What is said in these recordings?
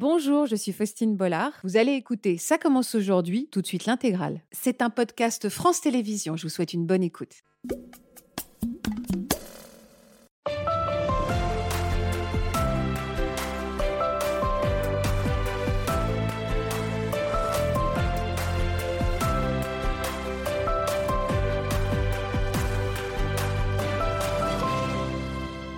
Bonjour, je suis Faustine Bollard. Vous allez écouter Ça commence aujourd'hui, tout de suite l'intégrale. C'est un podcast France Télévisions. Je vous souhaite une bonne écoute.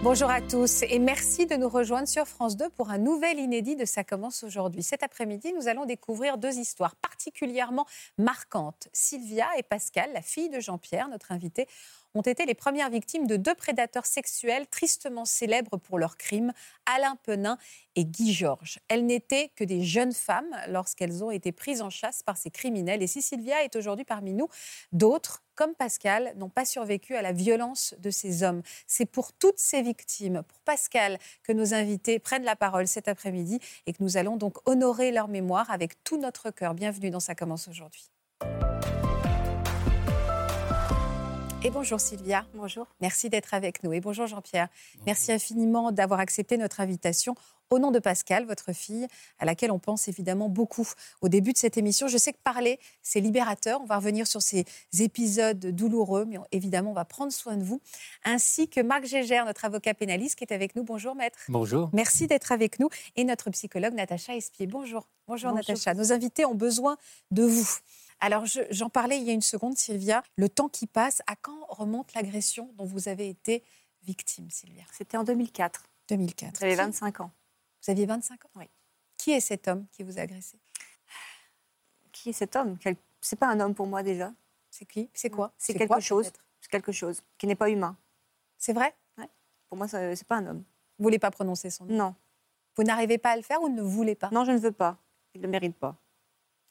Bonjour à tous et merci de nous rejoindre sur France 2 pour un nouvel inédit de Ça commence aujourd'hui. Cet après-midi, nous allons découvrir deux histoires particulièrement marquantes. Sylvia et Pascal, la fille de Jean-Pierre, notre invité, ont été les premières victimes de deux prédateurs sexuels tristement célèbres pour leurs crimes, Alain Penin et Guy Georges. Elles n'étaient que des jeunes femmes lorsqu'elles ont été prises en chasse par ces criminels. Et si Sylvia est aujourd'hui parmi nous, d'autres, comme Pascal, n'ont pas survécu à la violence de ces hommes. C'est pour toutes ces victimes, pour Pascal, que nos invités prennent la parole cet après-midi et que nous allons donc honorer leur mémoire avec tout notre cœur. Bienvenue dans Ça commence aujourd'hui. Et bonjour Sylvia. Bonjour. Merci d'être avec nous. Et bonjour Jean-Pierre. Merci infiniment d'avoir accepté notre invitation au nom de Pascal, votre fille, à laquelle on pense évidemment beaucoup au début de cette émission. Je sais que parler, c'est libérateur. On va revenir sur ces épisodes douloureux, mais évidemment, on va prendre soin de vous. Ainsi que Marc Gégère, notre avocat pénaliste, qui est avec nous. Bonjour, maître. Bonjour. Merci d'être avec nous. Et notre psychologue, Natacha Espier. Bonjour. Bonjour, Natacha. Nos invités ont besoin de vous. Alors, j'en parlais il y a une seconde, Sylvia. Le temps qui passe, à quand remonte l'agression dont vous avez été victime, Sylvia? C'était en 2004. 2004. J'avais 25 ans. Vous aviez 25 ans? Oui. Qui est cet homme qui vous a agressé? Qui est cet homme? Quel... C'est pas un homme pour moi déjà. C'est qui? C'est quoi? C'est quelque quoi, chose. C'est quelque chose qui n'est pas humain. C'est vrai? Pour moi, c'est pas un homme. Vous voulez pas prononcer son nom? Non. Vous n'arrivez pas à le faire ou ne voulez pas? Non, je ne veux pas. Il ne le mérite pas.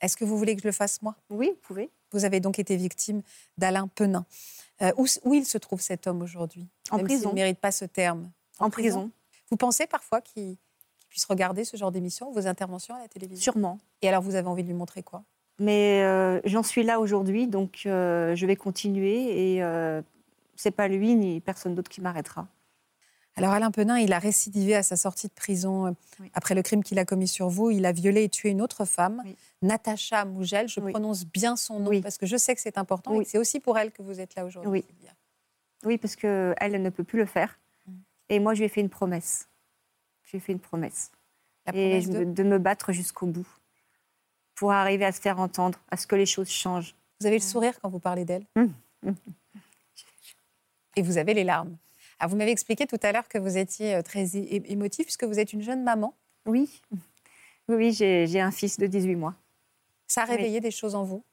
Est-ce que vous voulez que je le fasse moi? Oui, vous pouvez. Vous avez donc été victime d'Alain Penin. Euh, où, où il se trouve cet homme aujourd'hui? En Même prison. ne mérite pas ce terme. En, prison. Vous pensez parfois qu'il puisse regarder ce genre d'émission, vos interventions à la télévision? Sûrement. Et alors vous avez envie de lui montrer quoi? Mais euh, j'en suis là aujourd'hui, donc euh, je vais continuer et c'est pas lui ni personne d'autre qui m'arrêtera. Alors Alain Penin, il a récidivé à sa sortie de prison euh, Oui. après le crime qu'il a commis sur vous. Il a violé et tué une autre femme, Oui. Natacha Mougel. Je Oui. prononce bien son nom parce que je sais que c'est important et c'est aussi pour elle que vous êtes là aujourd'hui. Oui. Parce que elle, ne peut plus le faire. Mm. Et moi, je lui ai fait une promesse. Je lui ai fait une promesse. La et promesse de- me- de me battre jusqu'au bout pour arriver à se faire entendre, à ce que les choses changent. Vous avez le sourire quand vous parlez d'elle Mm. Et vous avez les larmes. Alors vous m'avez expliqué tout à l'heure que vous étiez euh, très émotif puisque vous êtes une jeune maman. Oui, oui, j'ai un fils de 18 mois. Ça a Oui. réveillé des choses en vous,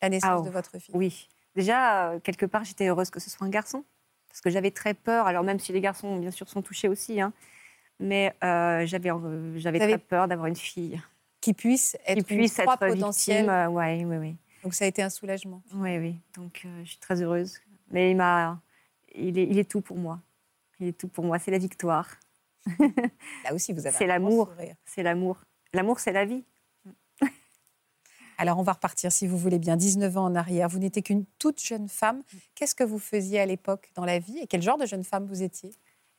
la naissance Ah, de votre fille? Oui. Déjà, euh, quelque part, j'étais heureuse que ce soit un garçon. Parce que j'avais très peur. Alors, même si les garçons, bien sûr, sont touchés aussi. hein, mais euh, j'avais euh, très peur d'avoir une fille Qui puisse être qui puisse une proie être potentielle. victime. euh, ouais, oui, oui. Donc ça a été un soulagement. Oui, oui. Donc, euh, je suis très heureuse. Mais il. Il est, il est tout pour moi. Il est tout pour moi. C'est la victoire. Là aussi, vous avez C'est l'amour. C'est l'amour. L'amour, c'est la vie. Alors, on va repartir, si vous voulez bien, 19 ans en arrière. Vous n'étiez qu'une toute jeune femme. Qu'est-ce que vous faisiez à l'époque dans la vie et quel genre de jeune femme vous étiez?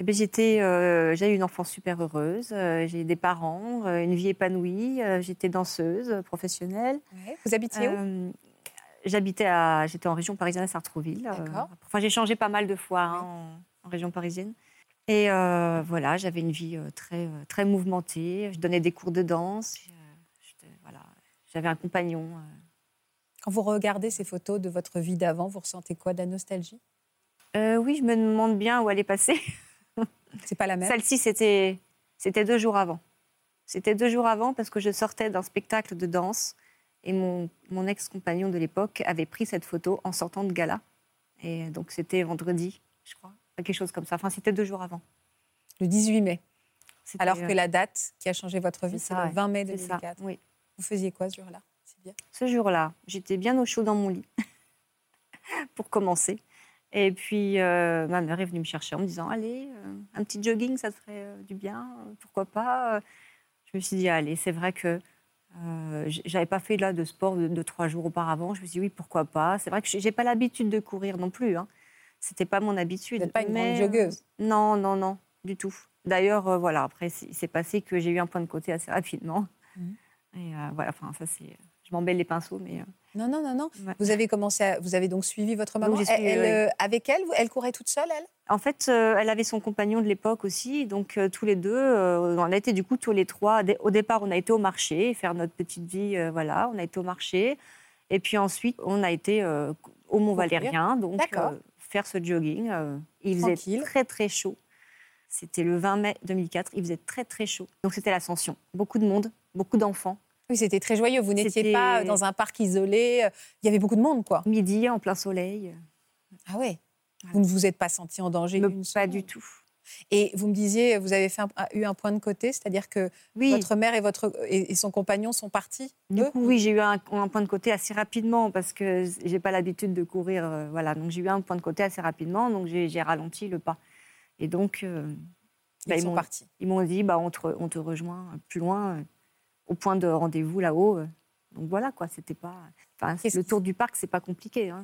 Eh j'étais, euh, j'ai eu une enfance super heureuse. euh, j'ai des parents, euh, une vie épanouie. euh, j'étais danseuse professionnelle. Vous habitiez où? Euh, J'habitais à, j'étais en région parisienne à Sartrouville. D'accord. enfin, j'ai changé pas mal de fois hein, en, en région parisienne. Et euh, voilà, j'avais une vie euh, très, euh, très mouvementée. Je donnais des cours de danse. voilà, j'avais un compagnon. Quand vous regardez ces photos de votre vie d'avant, vous ressentez quoi De la nostalgie? Euh, oui, je me demande bien où elle est passée. C'est pas la même? Celle-ci, c'était, c'était deux jours avant. C'était deux jours avant parce que je sortais d'un spectacle de danse et mon, mon ex-compagnon de l'époque avait pris cette photo en sortant de gala. Et donc, c'était vendredi, je crois, quelque chose comme ça. Enfin, c'était deux jours avant. Le 18 mai. Alors que euh, la date qui a changé votre vie, c'est le ouais. 20 mai c'est ça, 2004. oui. Vous faisiez quoi ce jour-là Ce jour-là, j'étais bien au chaud dans mon lit, pour commencer. Et puis, euh, ma mère est venue me chercher en me disant Allez, euh, un petit jogging, ça te ferait euh, du bien, pourquoi pas Je me suis dit Allez, c'est vrai que j'avais pas fait là de sport de, de trois jours auparavant. Je me suis dit Oui, pourquoi pas C'est vrai que j'ai pas l'habitude de courir non plus. Hein. C'était pas mon habitude. Vous n'êtes pas une mais, grande joggeuse euh, Non, non, non, du tout. D'ailleurs, euh, voilà, après, il s'est passé que j'ai eu un point de côté assez rapidement. Mhm. Et euh, voilà, enfin, ça, c'est. Je m'embelle les pinceaux, mais. Non, non, non, non. ouais. Vous avez commencé à... Vous avez donc suivi votre maman j'ai Elle- suivi, elle, oui. Avec elle, elle courait toute seule, elle? En fait, euh, elle avait son compagnon de l'époque aussi, donc euh, tous les deux, euh, on a été du coup tous les trois. Au départ, on a été au marché, faire notre petite vie, voilà, on a été au marché. Et puis ensuite, on a été au Mont Valérien, donc D'accord. Faire ce jogging. euh, il faisait Tranquille. très très chaud. C'était le 20 mai 2004, il faisait très très chaud. Donc c'était l'ascension. Beaucoup de monde, beaucoup d'enfants. Oui, c'était très joyeux. Vous n'étiez pas dans un parc isolé. euh, Il y avait beaucoup de monde, quoi. Midi, en plein soleil. Ah ouais. Voilà. Vous ne vous êtes pas senti en danger Me- pas seconde. du tout. Et vous me disiez, vous avez fait un- eu un point de côté, c'est-à-dire que Oui. votre mère et, votre, et, et son compagnon sont partis Du eux coup, oui, j'ai eu un, un point de côté assez rapidement parce que j'ai pas l'habitude de courir. euh, voilà, donc j'ai eu un point de côté assez rapidement, donc j'ai ralenti le pas. Et donc, euh, Ils bah, ils sont m'ont- partis. ils m'ont dit, bah, on, te, on te rejoint plus loin, euh, au point de rendez-vous là-haut. Donc voilà, quoi, c'était pas. Enfin, le tour du parc, c'est pas compliqué. Hein,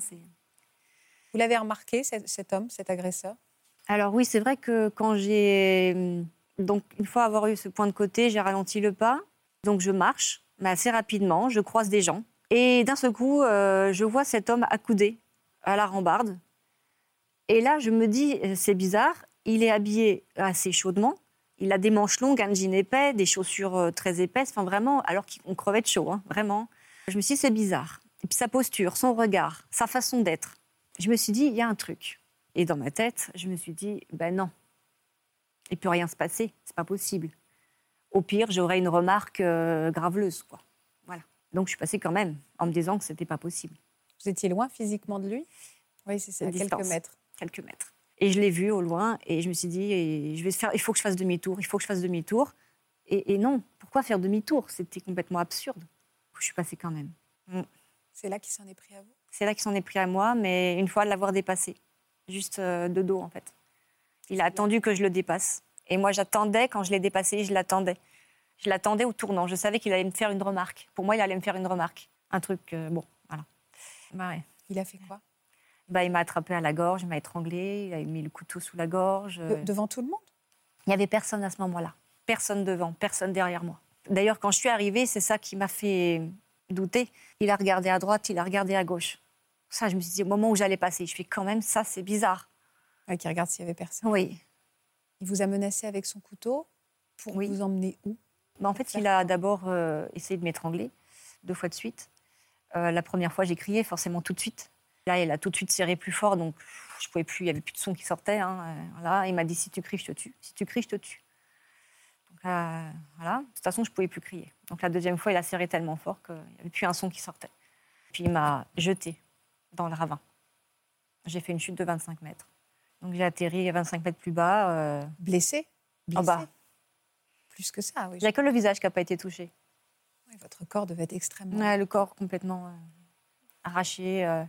Vous l'avez remarqué, cet, cet homme, cet agresseur? Alors oui, c'est vrai que quand j'ai hum, donc une fois avoir eu ce point de côté, j'ai ralenti le pas. Donc je marche, mais assez rapidement, je croise des gens et d'un seul coup, euh, je vois cet homme accoudé à la rambarde. Et là, je me dis, euh, c'est bizarre. Il est habillé assez chaudement. Il a des manches longues, un jean épais, des chaussures euh, très épaisses. Enfin vraiment, alors qu'on crevait de chaud, hein, vraiment. Je me suis dit, c'est bizarre. Et puis sa posture, son regard, sa façon d'être. Je me suis dit, il y a un truc. Et dans ma tête, je me suis dit, ben non, il peut rien se passer, c'est pas possible. Au pire, j'aurais une remarque euh, graveleuse, quoi. Voilà. Donc je suis passée quand même en me disant que c'était pas possible, Vous étiez loin physiquement de lui? Oui, c'est ça, à quelques distance. mètres. quelques mètres. Et je l'ai vu au loin et je me suis dit, je vais faire, il faut que je fasse demi-tour, il faut que je fasse demi-tour. Et, et non, pourquoi faire demi-tour? C'était complètement absurde. Je suis passée quand même. C'est là qu'il s'en est pris à vous? C'est là qu'il s'en est pris à moi, mais une fois l'avoir dépassé, juste euh, de dos en fait. Il a attendu que je le dépasse. Et moi, j'attendais, quand je l'ai dépassé, je l'attendais. Je l'attendais au tournant. Je savais qu'il allait me faire une remarque. Pour moi, il allait me faire une remarque. Un truc, euh, bon, voilà. Bah ouais. Il a fait quoi? Bah, il m'a attrapé à la gorge, il m'a étranglé, il a mis le couteau sous la gorge. De- Devant tout le monde? Il n'y avait personne à ce moment-là. Personne devant, personne derrière moi. D'ailleurs, quand je suis arrivée, c'est ça qui m'a fait douter. Il a regardé à droite, il a regardé à gauche. Ça, je me suis dit, au moment où j'allais passer, je fais quand même, ça, c'est bizarre. Ouais, Qui regarde s'il y avait personne. Oui. Il vous a menacé avec son couteau pour Oui. vous emmener où? Bah, en fait, il a d'abord euh, essayé de m'étrangler, deux fois de suite. Euh, la première fois, j'ai crié, forcément tout de suite. Là, il a tout de suite serré plus fort, donc je pouvais plus, il n'y avait plus de son qui sortait. hein, euh, voilà. Il m'a dit, si tu cries, je te tue. Si tu cries, je te tue. Donc là, voilà. De toute façon, je ne pouvais plus crier. Donc la deuxième fois, il a serré tellement fort qu'il n'y avait plus un son qui sortait. Puis il m'a jeté dans le ravin. J'ai fait une chute de 25 mètres. Donc j'ai atterri 25 mètres plus bas. euh, Blessé? en bas. Plus que ça, oui. Il n'y a que le visage qui n'a pas été touché. Oui, Votre corps devait être extrêmement... Ouais, le corps complètement euh, arraché, euh,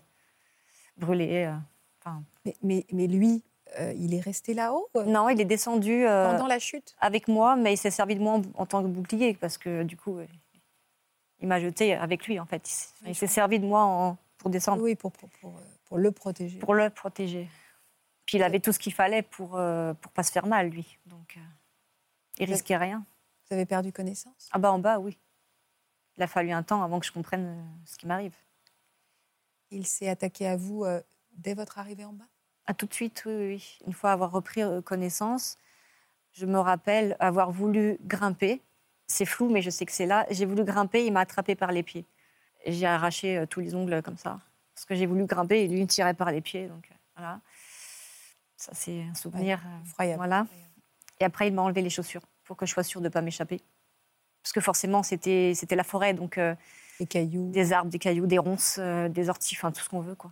brûlé. euh, enfin. Mais, mais, mais lui, il est resté là-haut non, il est descendu pendant la chute? avec moi, mais il s'est servi de moi en, en tant que bouclier parce que du coup, il m'a jeté avec lui en fait. Il Oui, s'est servi de moi en- pour descendre, Oui, pour, pour, pour, euh, pour le protéger. pour le protéger. Puis il avait tout ce qu'il fallait pour euh, pour pas se faire mal lui, donc euh, il Vous- risquait rien. Vous avez perdu connaissance? Ah bah en bas, oui. Il a fallu un temps avant que je comprenne euh, ce qui m'arrive. Il s'est attaqué à vous euh, dès votre arrivée en bas? Ah, tout de suite, oui, oui. Une fois avoir repris euh, connaissance, je me rappelle avoir voulu grimper. C'est flou, mais je sais que c'est là. J'ai voulu grimper, il m'a attrapé par les pieds. Et J'ai arraché euh, tous les ongles comme ça. Parce que j'ai voulu grimper et lui, il me tirait par les pieds. Donc, euh, voilà. Ça, c'est un souvenir. euh, Effroyable. voilà. Et après, il m'a enlevé les chaussures pour que je sois sûre de ne pas m'échapper. Parce que forcément, c'était c'était la forêt, donc euh, Les cailloux. des arbres, des cailloux, des ronces, euh, des orties, enfin tout ce qu'on veut. quoi.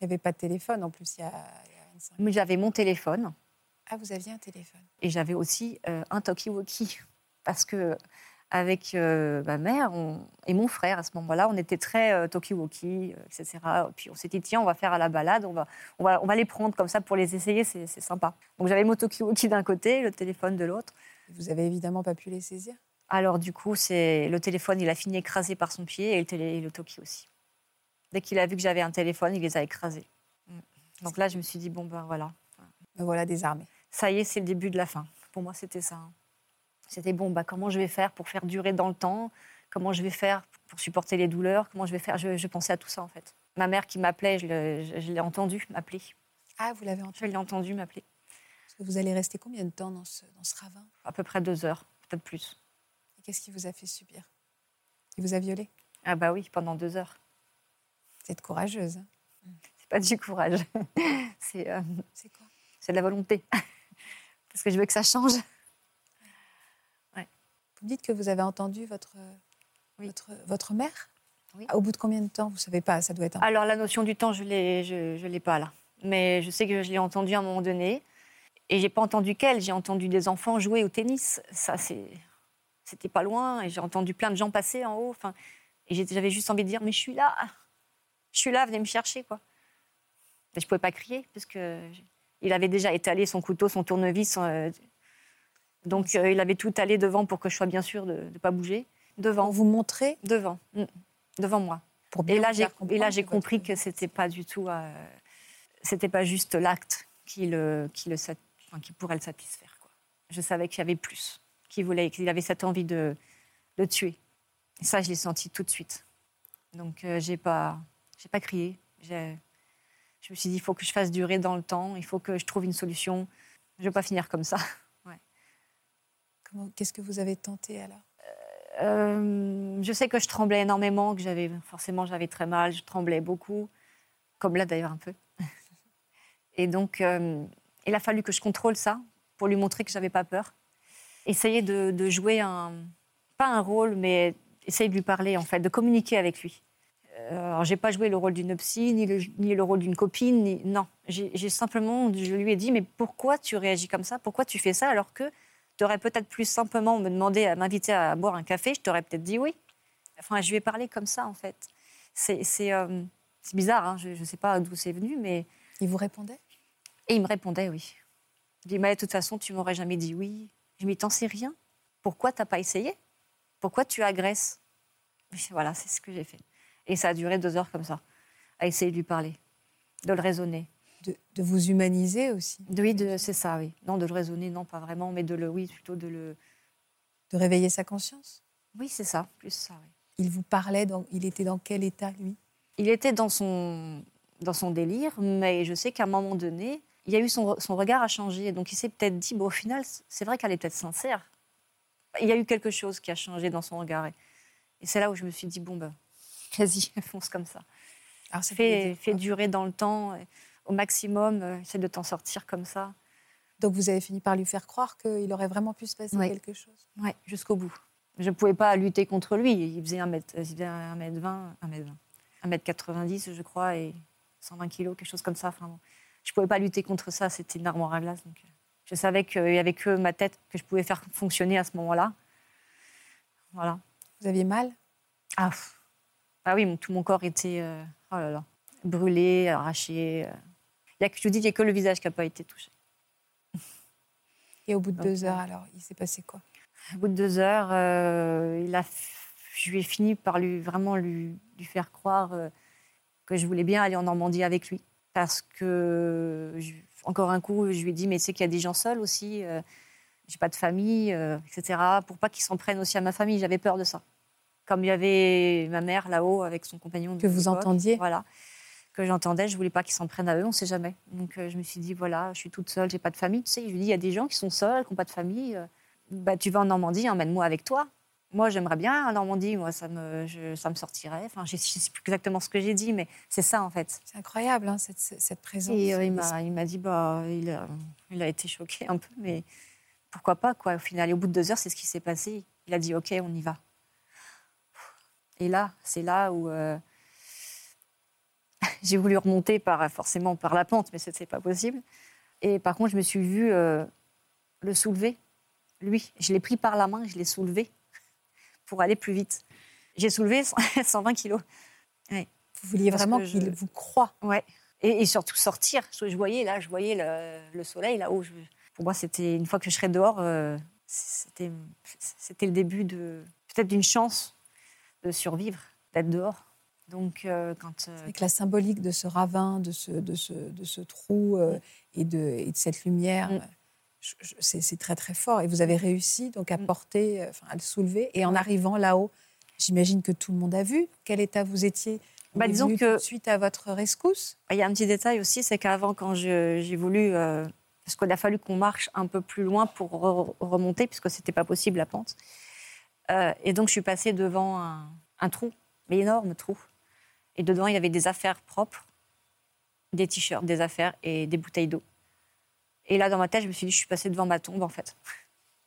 Il n'y avait pas de téléphone en plus il y a, il y a 25 Mais j'avais mon téléphone. Ah, vous aviez un téléphone Et j'avais aussi euh, un talkie-walkie. Parce que avec euh, ma mère on- et mon frère, à ce moment-là, on était très euh, talkie-walkie, euh, etc. Puis on s'est dit, tiens, on va faire à la balade, on va, on va, on va les prendre comme ça pour les essayer, c'est sympa. Donc j'avais mon talkie-walkie d'un côté, le téléphone de l'autre. Vous avez évidemment pas pu les saisir? Alors du coup, c'est le téléphone, il a fini écrasé par son pied et le, télé, et le talkie aussi. Dès qu'il a vu que j'avais un téléphone, il les a écrasés. Mm. Donc là, je me suis dit, bon ben voilà, Me voilà désarmé. ça y est, c'est le début de la fin. Pour moi, c'était ça. hein. C'était bon, bah, comment je vais faire pour faire durer dans le temps? Comment je vais faire pour supporter les douleurs? Comment je vais faire? Je, je pensais à tout ça, en fait. Ma mère qui m'appelait, je, je- je l'ai entendu m'appeler. Ah, vous l'avez Je entendu. l'ai entendu m'appeler. Vous allez rester combien de temps dans ce, dans ce ravin? À peu près deux heures, peut-être plus. Et qu'est-ce qui vous a fait subir? Il vous a violé? Ah bah oui, pendant deux heures. Vous êtes courageuse. hein? C'est pas du courage. c'est euh, C'est quoi? c'est de la volonté. Parce que je veux que ça change. Vous dites que vous avez entendu votre, Oui. votre, votre mère Oui. Au bout de combien de temps Vous savez pas, ça doit être un... Alors la notion du temps, je l'ai, je, je l'ai pas là. Mais je sais que je l'ai entendu à un moment donné. Et j'ai pas entendu qu'elle, j'ai entendu des enfants jouer au tennis. Ça, c'est, c'était pas loin. Et j'ai entendu plein de gens passer en haut. Enfin, et j'avais juste envie de dire, mais je suis là, je suis là, venez me chercher quoi. Mais je pouvais pas crier parce que il avait déjà étalé son couteau, son tournevis. euh, donc euh, il avait tout allé devant pour que je sois bien sûre de ne pas bouger. Devant, Pour vous montrer, devant, mm, devant moi. pour bien Et là, j'ai, et là, compris votre- que c'était pas du tout, euh, c'était pas juste l'acte qui le, qui le, sat- enfin, qui pourrait le satisfaire. Quoi. Je savais qu'il y avait plus, qu'il voulait, qu'il avait cette envie de, de tuer. Et ça, je l'ai senti tout de suite. Donc, euh, j'ai pas, j'ai pas crié. J'ai- je me suis dit, il faut que je fasse durer dans le temps. Il faut que je trouve une solution. Je vais pas finir comme ça. Qu'est-ce que vous avez tenté alors Euh, je sais que je tremblais énormément, que j'avais forcément j'avais très mal, je tremblais beaucoup, comme là d'ailleurs un peu. Et donc euh, il a fallu que je contrôle ça pour lui montrer que j'avais pas peur. Essayer de, jouer un pas un rôle, mais essayer de lui parler en fait, de communiquer avec lui. Euh, alors j'ai pas joué le rôle d'une psy ni le, ni le rôle d'une copine, non. J'ai simplement je lui ai dit mais pourquoi tu réagis comme ça, pourquoi tu fais ça alors que tu aurais peut-être plus simplement me demandé à m'inviter à boire un café, je t'aurais peut-être dit oui. Enfin, je lui ai parlé comme ça, en fait. C'est euh, bizarre, hein, je ne sais pas d'où c'est venu, mais... Il vous répondait? Et il me répondait oui. Il dit, mais de toute façon, tu m'aurais jamais dit oui. Je dis, t'en sais rien. Pourquoi t'as pas essayé? Pourquoi tu agresses? Voilà, c'est ce que j'ai fait. Et ça a duré deux heures comme ça, à essayer de lui parler, de le raisonner. De, de vous humaniser aussi, Oui, c'est ça, oui. Non, de le raisonner, non, pas vraiment, mais de le, oui, plutôt de le... de réveiller sa conscience. Oui, c'est ça, plus ça, oui. Il vous parlait, dans, il était dans quel état, lui? Il était dans son, dans son délire, mais je sais qu'à un moment donné, il y a eu son, son regard a changé. Donc il s'est peut-être dit, bon, au final, c'est vrai qu'elle est peut-être sincère. Il y a eu quelque chose qui a changé dans son regard. Et, et c'est là où je me suis dit, bon, ben, vas-y, fonce comme ça. Alors, ça dire quoi durer dans le temps, au maximum, euh, essaie de t'en sortir comme ça. Donc vous avez fini par lui faire croire qu'il aurait vraiment pu se passer Oui. quelque chose? Ouais, jusqu'au bout. Je ne pouvais pas lutter contre lui. Il faisait 1m, il faisait 1m20, 1m20, 1m90, je crois, et 120 kilos, quelque chose comme ça. Enfin, bon. Je ne pouvais pas lutter contre ça. C'était une armoire à glace. Donc, euh, je savais qu'il n'y avait que ma tête que je pouvais faire fonctionner à ce moment-là. Voilà. Vous aviez mal? Ah. Ah oui, mon- tout mon corps était euh, oh là là, brûlé, arraché. euh. Il y a que, je vous dis, il n'y a que le visage qui n'a pas été touché. Et au bout de Donc, deux euh, heures, alors, il s'est passé quoi? Au bout de deux heures, euh, il a, f- je lui ai fini par lui, vraiment lui, lui faire croire euh, que je voulais bien aller en Normandie avec lui. Parce que, je- encore un coup, je lui ai dit, mais tu sais qu'il y a des gens seuls aussi, euh, j'ai pas de famille, euh, etc. Pour pas qu'ils s'en prennent aussi à ma famille, j'avais peur de ça. Comme il y avait ma mère là-haut avec son compagnon. de Que vous entendiez Voilà. Que j'entendais, je voulais pas qu'ils s'en prennent à eux, on sait jamais. Donc euh, je me suis dit, voilà, je suis toute seule, j'ai pas de famille. Tu sais, je lui dis, il y a des gens qui sont seuls, qui n'ont pas de famille. euh, bah, tu vas en Normandie, emmène-moi avec toi. Moi, j'aimerais bien en Normandie, moi, ça me, je- ça me sortirait. Enfin, je ne sais plus exactement ce que j'ai dit, mais c'est ça, en fait. C'est incroyable, hein, cette, cette présence. Et euh, il m'a il m'a dit, bah, il, a, il a été choqué un peu, mais pourquoi pas, quoi. Au final, et au bout de deux heures, c'est ce qui s'est passé. Il a dit, OK, on y va. Et là, c'est là où euh, j'ai voulu remonter par, forcément par la pente, mais ce n'était pas possible. Et par contre, je me suis vue euh, le soulever, lui. Je l'ai pris par la main, je l'ai soulevé pour aller plus vite. J'ai soulevé 120 kilos. Vous vouliez parce vraiment je- qu'il vous croie. Ouais. Et, et surtout sortir. Je voyais là, je voyais le, le soleil là-haut. Je- Pour moi, c'était une fois que je serais dehors, euh, c'était c'était le début de peut-être d'une chance de survivre, d'être dehors. Donc euh, quand euh, Avec la symbolique de ce ravin, de ce, de ce, de ce trou euh, et, de, et de cette lumière. Mm. c'est très très fort. Et vous avez réussi donc à Mm. porter, enfin, à le soulever. Et en arrivant là-haut, j'imagine que tout le monde a vu quel état vous étiez. Bah, disons que- tout de suite à votre rescousse? Il y a un petit détail aussi, c'est qu'avant, quand j'ai voulu. parce qu'il a fallu qu'on marche un peu plus loin pour re- remonter, puisque ce n'était pas possible la pente. Et donc, je suis passée devant un, un trou, mais énorme trou. Et dedans, il y avait des affaires propres, des t-shirts, des affaires et des bouteilles d'eau. Et là, dans ma tête, je me suis dit, je suis passée devant ma tombe, en fait.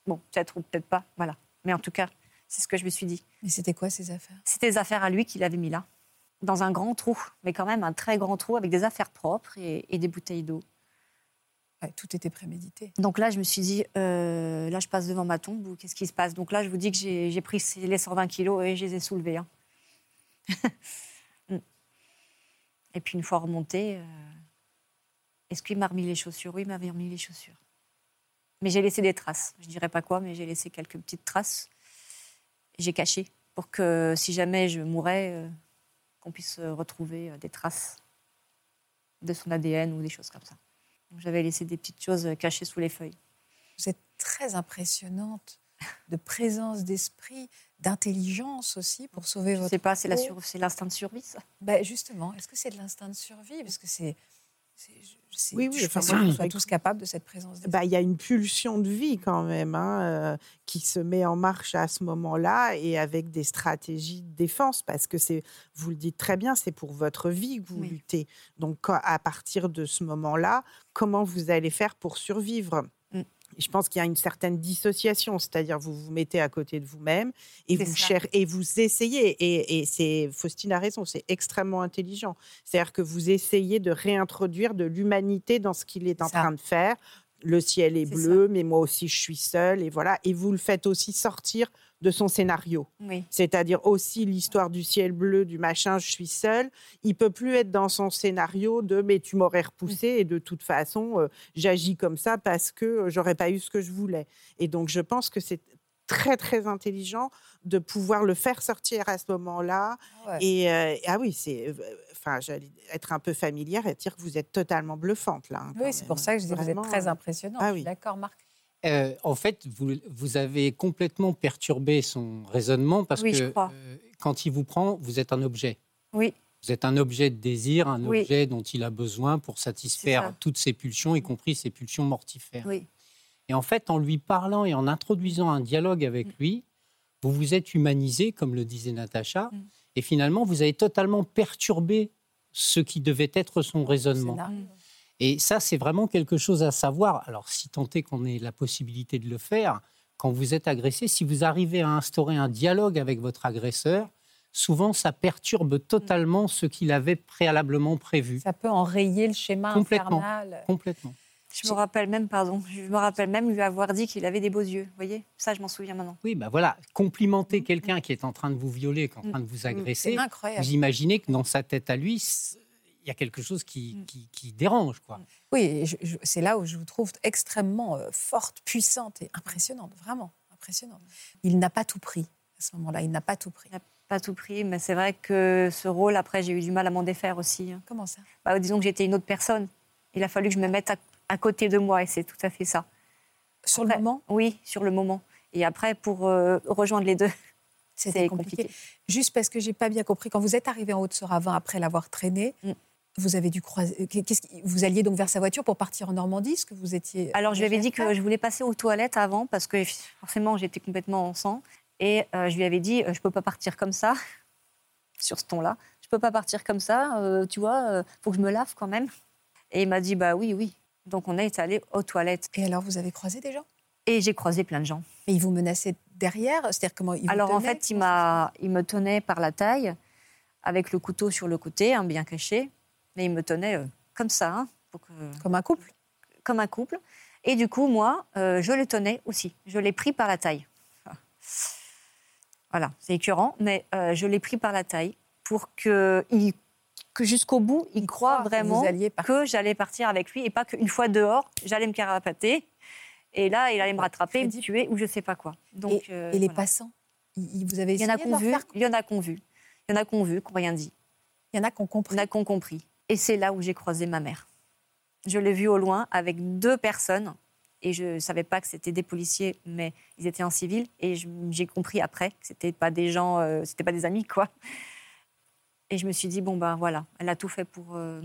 Bon, peut-être ou peut-être pas, voilà. Mais en tout cas, c'est ce que je me suis dit. Mais c'était quoi ces affaires? C'était des affaires à lui qu'il avait mis là, dans un grand trou, mais quand même un très grand trou avec des affaires propres et, et des bouteilles d'eau. Ouais, Tout était prémédité. Donc là, je me suis dit, euh, là, je passe devant ma tombe ou qu'est-ce qui se passe? Donc là, je vous dis que j'ai pris les 120 kilos et je les ai soulevés. hein. Et puis une fois remonté, euh, est-ce qu'il m'a remis les chaussures? Oui, il m'avait remis les chaussures. Mais j'ai laissé des traces. Je dirais pas quoi, mais j'ai laissé quelques petites traces. J'ai caché pour que si jamais je mourais, euh, qu'on puisse euh, retrouver euh, des traces de son ADN ou des choses comme ça. J'avais laissé des petites choses cachées sous les feuilles. Vous êtes très impressionnante de présence d'esprit, d'intelligence aussi pour sauver Je votre sais pas, c'est la peau. sur- c'est l'instinct de survie, ça? Ben, justement, est-ce que c'est de l'instinct de survie? Parce que c'est. c'est- je- c'est- Oui, je oui, sûre moi, qu'on je- soit tous capables de cette présence. Bah, il y a une pulsion de vie quand même hein, euh, qui se met en marche à ce moment-là et avec des stratégies de défense parce que c'est, vous le dites très bien, c'est pour votre vie que vous Oui. luttez. Donc à partir de ce moment-là, comment vous allez faire pour survivre? Je pense qu'il y a une certaine dissociation, c'est-à-dire vous vous mettez à côté de vous-même et vous et vous essayez. Et, et c'est Faustine a raison, c'est extrêmement intelligent. C'est-à-dire que vous essayez de réintroduire de l'humanité dans ce qu'il est en Ça. train de faire. Le ciel est bleu, mais moi aussi je suis seule, et voilà. Et vous le faites aussi sortir de son scénario. Oui. C'est-à-dire aussi l'histoire du ciel bleu, du machin, je suis seule. Il peut plus être dans son scénario de mais tu m'aurais repoussé et de toute façon euh, j'agis comme ça parce que euh, j'aurais pas eu ce que je voulais. Et donc je pense que c'est très très intelligent de pouvoir le faire sortir à ce moment-là. Ouais. Et euh, ah oui, c'est, enfin, j'allais être un peu familière et dire que vous êtes totalement bluffante là. hein, Oui, c'est pour ça que je dis que vous êtes très impressionnante. ah oui. D'accord, Marc Euh, en fait, vous, vous avez complètement perturbé son raisonnement parce Oui, que euh, quand il vous prend, vous êtes un objet. Oui. Vous êtes un objet de désir, un Oui. objet dont il a besoin pour satisfaire toutes ses pulsions, y compris ses pulsions mortifères. Oui. Et en fait, en lui parlant et en introduisant un dialogue avec Mm. lui, vous vous êtes humanisé, comme le disait Natacha, Mm. et finalement, vous avez totalement perturbé ce qui devait être son raisonnement. Et ça, c'est vraiment quelque chose à savoir. Alors, si tant est qu'on ait la possibilité de le faire, quand vous êtes agressé, si vous arrivez à instaurer un dialogue avec votre agresseur, souvent, ça perturbe totalement ce qu'il avait préalablement prévu. Ça peut enrayer le schéma Complètement. infernal. Complètement. Je me rappelle même, pardon, je me rappelle même lui avoir dit qu'il avait des beaux yeux. Vous voyez? Ça, je m'en souviens maintenant. Oui, ben voilà, complimenter quelqu'un qui est en train de vous violer, qui est en train de vous C'est agresser, incroyable. vous imaginez que dans sa tête à lui, il y a quelque chose qui, Mm. qui, qui dérange. Quoi. Oui, je- je- c'est là où je vous trouve extrêmement euh, forte, puissante et impressionnante, vraiment impressionnante. Il n'a pas tout pris à ce moment-là, il n'a pas tout pris. Pas tout pris, mais c'est vrai que ce rôle, après, j'ai eu du mal à m'en défaire aussi. hein. Comment ça? Bah, disons que j'étais une autre personne. Il a fallu que je me mette à, à côté de moi, et c'est tout à fait ça. Sur Après- le moment, Oui, sur le moment. Et après, pour euh, rejoindre les deux, c'était compliqué. compliqué. Juste parce que j'ai pas bien compris, quand vous êtes arrivé en Haute-Seravin après l'avoir traîné, Mm. Vous avez dû croiser. Qu'est-ce qui- Vous alliez donc vers sa voiture pour partir en Normandie Est-ce que vous étiez. Alors, je lui avais dit que je voulais passer aux toilettes avant, parce que forcément, j'étais complètement en sang. Et euh, je lui avais dit, euh, je peux pas partir comme ça, sur ce ton-là. Je peux pas partir comme ça, euh, tu vois, euh, faut que je me lave quand même. Et il m'a dit, bah oui, oui. Donc, on est allé aux toilettes. Et alors, vous avez croisé des gens? Et j'ai croisé plein de gens. Et ils vous menaçaient derrière? C'est-à-dire comment ils vous Alors en fait, il, m'a, il me tenait par la taille, avec le couteau sur le côté, hein, bien caché, mais il me tenait euh, comme ça, hein, pour que- Comme un couple comme un couple. Et du coup, moi, euh, je le tenais aussi. Je l'ai pris par la taille. Voilà, c'est écœurant, mais euh, je l'ai pris par la taille pour que, il- que jusqu'au bout, il, croit croit vraiment que j'allais partir avec lui et pas qu'une fois dehors, j'allais me carapater. Et là, il allait me rattraper, me tuer ou je sais pas quoi. Donc, Et, euh, et les passants ils- ils- Vous avez Il y en a qu'on vu, faire- il y en a qu'on vu. Il y en a qu'on vu, qui n'ont rien dit. Il y en a qui ont Il compris. y en a qui ont compris. Et c'est là où j'ai croisé ma mère. Je l'ai vue au loin avec deux personnes et je ne savais pas que c'était des policiers, mais ils étaient en civil. Et j'ai compris après que c'était pas des gens, euh, c'était pas des amis, quoi. Et je me suis dit bon ben voilà, elle a tout fait pour euh,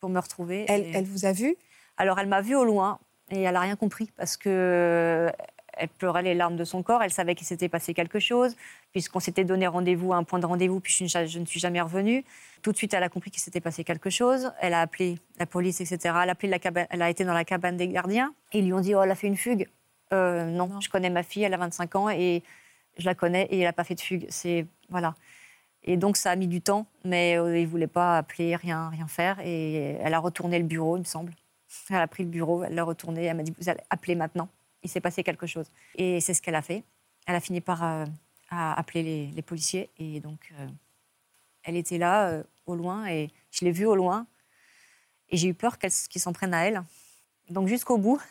pour me retrouver. Elle, Et- elle vous a vu Alors elle m'a vue au loin et elle a rien compris parce que elle pleurait les larmes de son corps. Elle savait qu'il s'était passé quelque chose puisqu'on s'était donné rendez-vous à un point de rendez-vous puis je, ne- suis jamais revenue. Tout de suite, elle a compris qu'il s'était passé quelque chose. Elle a appelé la police, etc. Elle a, appelé la cabane- elle a été dans la cabane des gardiens. Et ils lui ont dit, oh, elle a fait une fugue. Euh, non, Non. je connais ma fille, elle a 25 ans et je la connais et elle n'a pas fait de fugue. C'est voilà. Et donc ça a mis du temps, mais euh, ils ne voulaient pas appeler, rien, rien faire. Et elle a retourné le bureau, il me semble. Elle a pris le bureau, elle l'a retourné, elle m'a dit, vous allez appeler maintenant. Il s'est passé quelque chose. Et c'est ce qu'elle a fait. Elle a fini par euh, appeler les, policiers. Et donc, euh, elle était là, euh, au loin, et je l'ai vue au loin. Et j'ai eu peur qu'ils s'en prennent à elle. Donc, jusqu'au bout,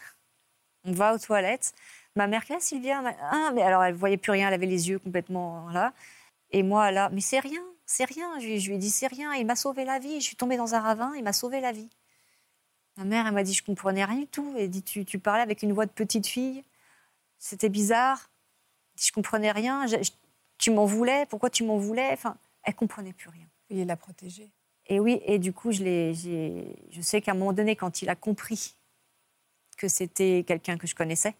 on va aux toilettes. Ma mère, là, Sylvia, ma- ah, mais alors, elle voyait plus rien, elle avait les yeux complètement là. Et moi, là, mais c'est rien, c'est rien. Je, je lui ai dit, c'est rien, il m'a sauvé la vie. Je suis tombée dans un ravin, il m'a sauvé la vie. Ma mère, elle m'a dit, je comprenais rien du tout. Elle dit, tu, tu parlais avec une voix de petite fille. C'était bizarre. Je comprenais rien. Je- je- tu m'en voulais. Pourquoi tu m'en voulais? Enfin, elle comprenait plus rien. Vouliez la protéger. Et oui, et du coup, je sais qu'à un moment donné, quand il a compris que c'était quelqu'un que je connaissais,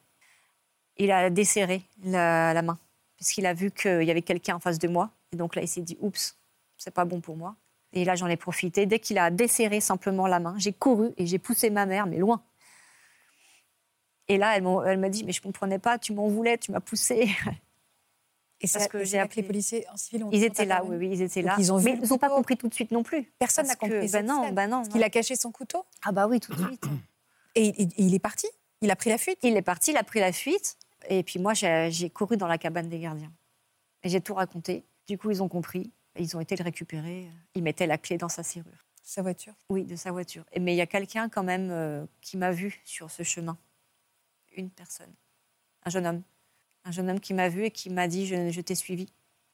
il a desserré la, la main. Parce qu'il a vu qu'il y avait quelqu'un en face de moi. Et donc là, il s'est dit, oups, c'est pas bon pour moi. Et là, j'en ai profité. Dès qu'il a desserré simplement la main, j'ai couru et j'ai poussé ma mère, mais loin. Et là, elle m'a dit, mais je comprenais pas, tu m'en voulais, tu m'as poussé. Et Parce c'est que que j'ai appelé les policiers en civil. Ils étaient là, oui, ils étaient là. ils ont mais ils n'ont pas compris tout de suite non plus. Personne n'a que- compris ben cette non, ben non, Parce qu'il a caché son couteau Ah bah oui, tout de suite. et, et- et il est parti. Il a pris la fuite. Il est parti, il a pris la fuite. Et puis moi, j'ai couru dans la cabane des gardiens. Et j'ai tout raconté. Du coup, ils ont compris. Ils ont été le récupérer. Ils mettaient la clé dans sa serrure. Sa voiture. Oui, de sa voiture. Mais il y a quelqu'un quand même euh, qui m'a vu sur ce chemin. Une personne. Un jeune homme. Un jeune homme qui m'a vu et qui m'a dit Je, je t'ai suivi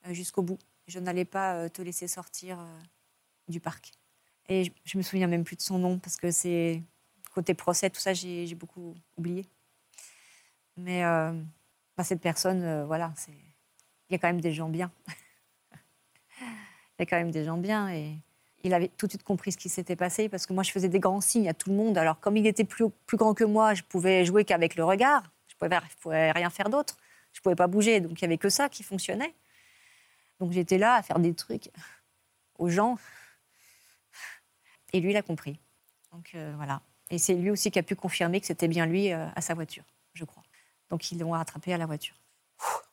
euh, jusqu'au bout. Je n'allais pas euh, te laisser sortir euh, du parc. Et je, je me souviens même plus de son nom parce que c'est côté procès, tout ça, j'ai j'ai beaucoup oublié. Mais euh, bah, cette personne, euh, voilà, c'est il y a quand même des gens bien. Il y a quand même des gens bien et il avait tout de suite compris ce qui s'était passé parce que moi, je faisais des grands signes à tout le monde. Alors, comme il était plus, plus grand que moi, je pouvais jouer qu'avec le regard. Je pouvais, je pouvais rien faire d'autre. Je pouvais pas bouger. Donc, il y avait que ça qui fonctionnait. Donc, j'étais là à faire des trucs aux gens. Et lui, il a compris. Donc, euh, voilà. Et c'est lui aussi qui a pu confirmer que c'était bien lui euh, à sa voiture, je crois. Donc, ils l'ont rattrapé à la voiture.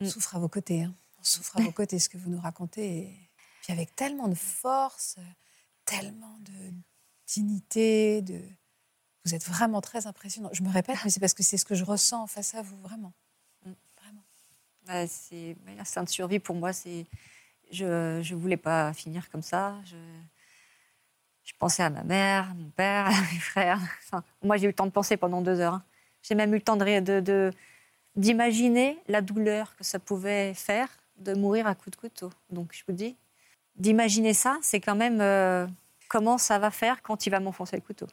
On Mm. souffre à vos côtés. hein. On souffre à vos côtés, ce que vous nous racontez. Avec tellement de force, tellement de dignité, de... vous êtes vraiment très impressionnant. Je me répète, mais c'est parce que c'est ce que je ressens face à vous, vraiment. Mm. Vraiment. Ouais, c'est mais l'instinct de survie pour moi. C'est je je voulais pas finir comme ça. Je je pensais à ma mère, mon père, mes frères. Enfin, moi, j'ai eu le temps de penser pendant deux heures. hein. J'ai même eu le temps de- d'imaginer la douleur que ça pouvait faire de mourir à coups de couteau. Donc, je vous dis, d'imaginer ça, c'est quand même euh, comment ça va faire quand il va m'enfoncer le couteau?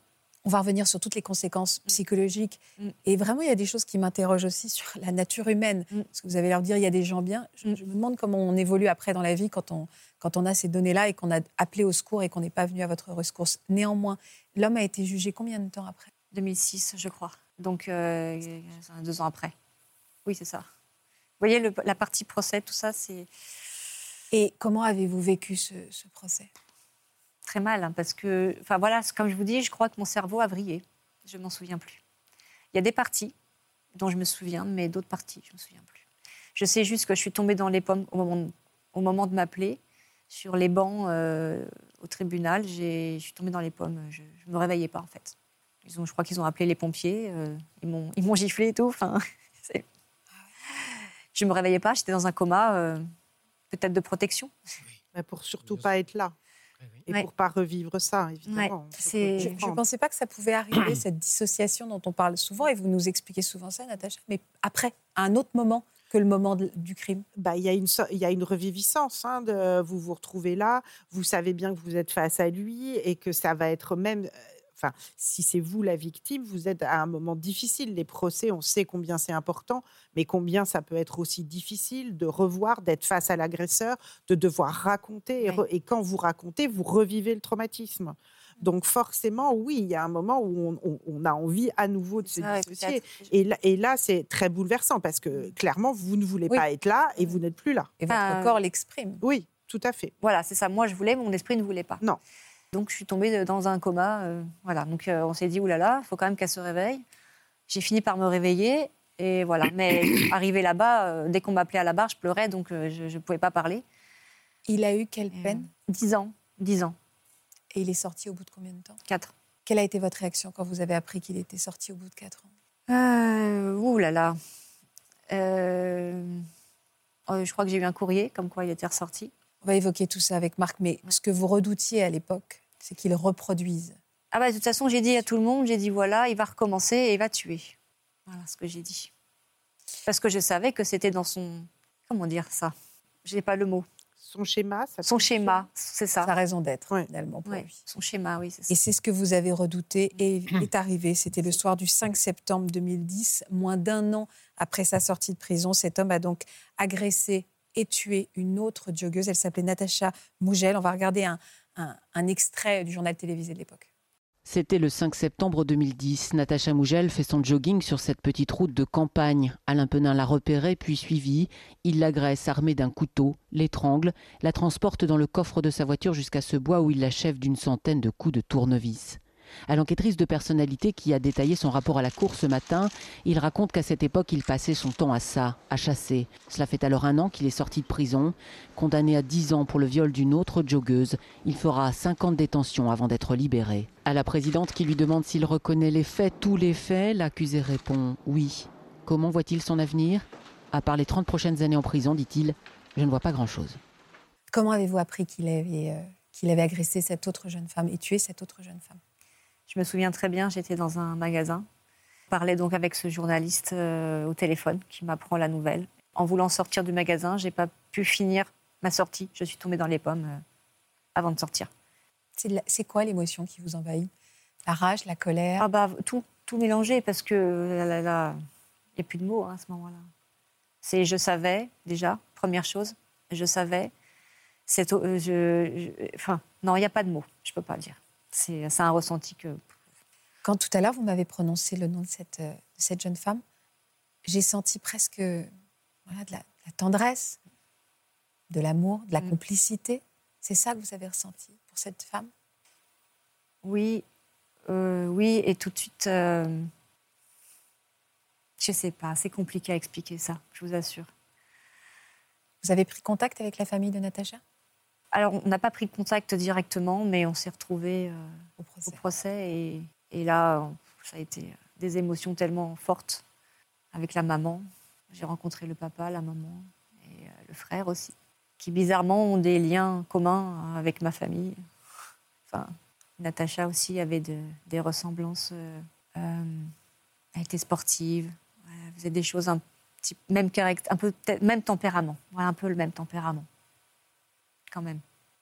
On va revenir sur toutes les conséquences psychologiques. Mm. Et vraiment, il y a des choses qui m'interrogent aussi sur la nature humaine. Mm. Parce que vous avez l'air de dire, il y a des gens bien. Je, Mm. je me demande comment on évolue après dans la vie quand on, quand on a ces données-là et qu'on a appelé au secours et qu'on n'est pas venu à votre rescourse. Néanmoins, l'homme a été jugé combien de temps après? 2006, je crois. Donc, euh, deux ans après. Oui, c'est ça. Vous voyez, le- la partie procès, tout ça, c'est Et comment avez-vous vécu ce, procès? Très mal. hein, parce que, enfin voilà, comme je vous dis, je crois que mon cerveau a vrillé. Je m'en souviens plus. Il y a des parties dont je me souviens, mais d'autres parties, je me souviens plus. Je sais juste que je suis tombée dans les pommes au moment, au moment de m'appeler. Sur les bancs euh, au tribunal, je suis tombée dans les pommes. Je ne me réveillais pas, en fait. Ils ont, je crois qu'ils ont appelé les pompiers. euh, ils m'ont giflé et tout. Je ne me réveillais pas. J'étais dans un coma, euh, peut-être de protection. Mais pour surtout pas être là. Et Ouais. pour pas revivre ça, évidemment. Ouais, Je ne pensais pas que ça pouvait arriver, cette dissociation dont on parle souvent, et vous nous expliquez souvent ça, Natacha, mais après, à un autre moment que le moment de- du crime. Bah, il y a une y a une reviviscence hein, de vous vous retrouvez là vous savez bien que vous êtes face à lui et que ça va être même euh, enfin, si c'est vous la victime, vous êtes à un moment difficile. Les procès, on sait combien c'est important, mais combien ça peut être aussi difficile de revoir, d'être face à l'agresseur, de devoir raconter. Et, quand vous racontez, vous revivez le traumatisme. Donc forcément, oui, il y a un moment où on, a envie à nouveau de se dissocier. Et là, c'est très bouleversant parce que clairement, vous ne voulez pas être là et vous n'êtes plus là. Et votre corps l'exprime. Oui, tout à fait. Voilà, c'est ça. Moi, je voulais, mon esprit ne voulait pas. Non. Donc, je suis tombée dans un coma. Euh, voilà. Donc, euh, on s'est dit, oulala, il faut quand même qu'elle se réveille. J'ai fini par me réveiller. Et voilà. Mais arrivé là-bas, euh, dès qu'on m'appelait à la barre, je pleurais, donc je ne pouvais pas parler. Il a eu quelle peine? Dix ans. Dix ans. Et il est sorti au bout de combien de temps? Quatre. Quelle a été votre réaction quand vous avez appris qu'il était sorti au bout de quatre ans? Ouh là là. Je crois que j'ai eu un courrier comme quoi il était ressorti. On va évoquer tout ça avec Marc, mais ce que vous redoutiez à l'époque, c'est qu'il reproduise. Ah bah, de toute façon, j'ai dit à tout le monde, j'ai dit voilà, il va recommencer et il va tuer. Voilà ce que j'ai dit. Parce que je savais que c'était dans son... Comment dire ça? Je n'ai pas le mot. Son schéma Son schéma, c'est ça. Sa raison d'être, finalement, pour lui. Son schéma, oui, Et c'est ce que vous avez redouté et est arrivé. C'était le soir du 5 septembre 2010, moins d'un an après sa sortie de prison. Cet homme a donc agressé et tué une autre joggeuse. Elle s'appelait Natacha Mougel. On va regarder un, extrait du journal télévisé de l'époque. C'était le 5 septembre 2010. Natacha Mougel fait son jogging sur cette petite route de campagne. Alain Penin l'a repérée puis suivie. Il l'agresse armée d'un couteau, l'étrangle, la transporte dans le coffre de sa voiture jusqu'à ce bois où il l'achève d'une centaine de coups de tournevis. À l'enquêtrice de personnalité qui a détaillé son rapport à la cour ce matin, il raconte qu'à cette époque, il passait son temps à ça, à chasser. Cela fait alors un an qu'il est sorti de prison. Condamné à 10 ans pour le viol d'une autre joggeuse, il fera 50 ans de détention avant d'être libéré. À la présidente qui lui demande s'il reconnaît les faits, tous les faits, l'accusé répond oui. Comment voit-il son avenir? À part les 30 prochaines années en prison, dit-il, je ne vois pas grand-chose. Comment avez-vous appris qu'il avait, euh, qu'il avait agressé cette autre jeune femme et tué cette autre jeune femme? Je me souviens très bien, j'étais dans un magasin. Je parlais donc avec ce journaliste euh, au téléphone qui m'apprend la nouvelle. En voulant sortir du magasin, j'ai pas pu finir ma sortie. Je suis tombée dans les pommes euh, avant de sortir. C'est quoi l'émotion qui vous envahit? La rage, la colère? Ah bah, tout, tout mélangé parce que il n'y a plus de mots hein, à ce moment-là. C'est je savais déjà, première chose, je savais. C'est, euh, je, enfin, non, il n'y a pas de mots, je ne peux pas le dire. C'est un ressenti que. Quand tout à l'heure, vous m'avez prononcé le nom de cette, euh, cette jeune femme, j'ai senti presque voilà, de, la, tendresse, de l'amour, de la mm. complicité. C'est ça que vous avez ressenti pour cette femme? Oui, euh, oui, et tout de suite, euh, je ne sais pas, c'est compliqué à expliquer ça, je vous assure. Vous avez pris contact avec la famille de Natacha? Alors, on n'a pas pris contact directement, mais on s'est retrouvés euh, au procès. et, là, ça a été des émotions tellement fortes avec la maman. J'ai rencontré le papa, la maman et euh, le frère aussi, qui bizarrement ont des liens communs avec ma famille. Enfin, Natacha aussi avait des ressemblances. Euh, elle était sportive, elle faisait des choses un petit, même caractère, un peu même tempérament, un peu le même tempérament même.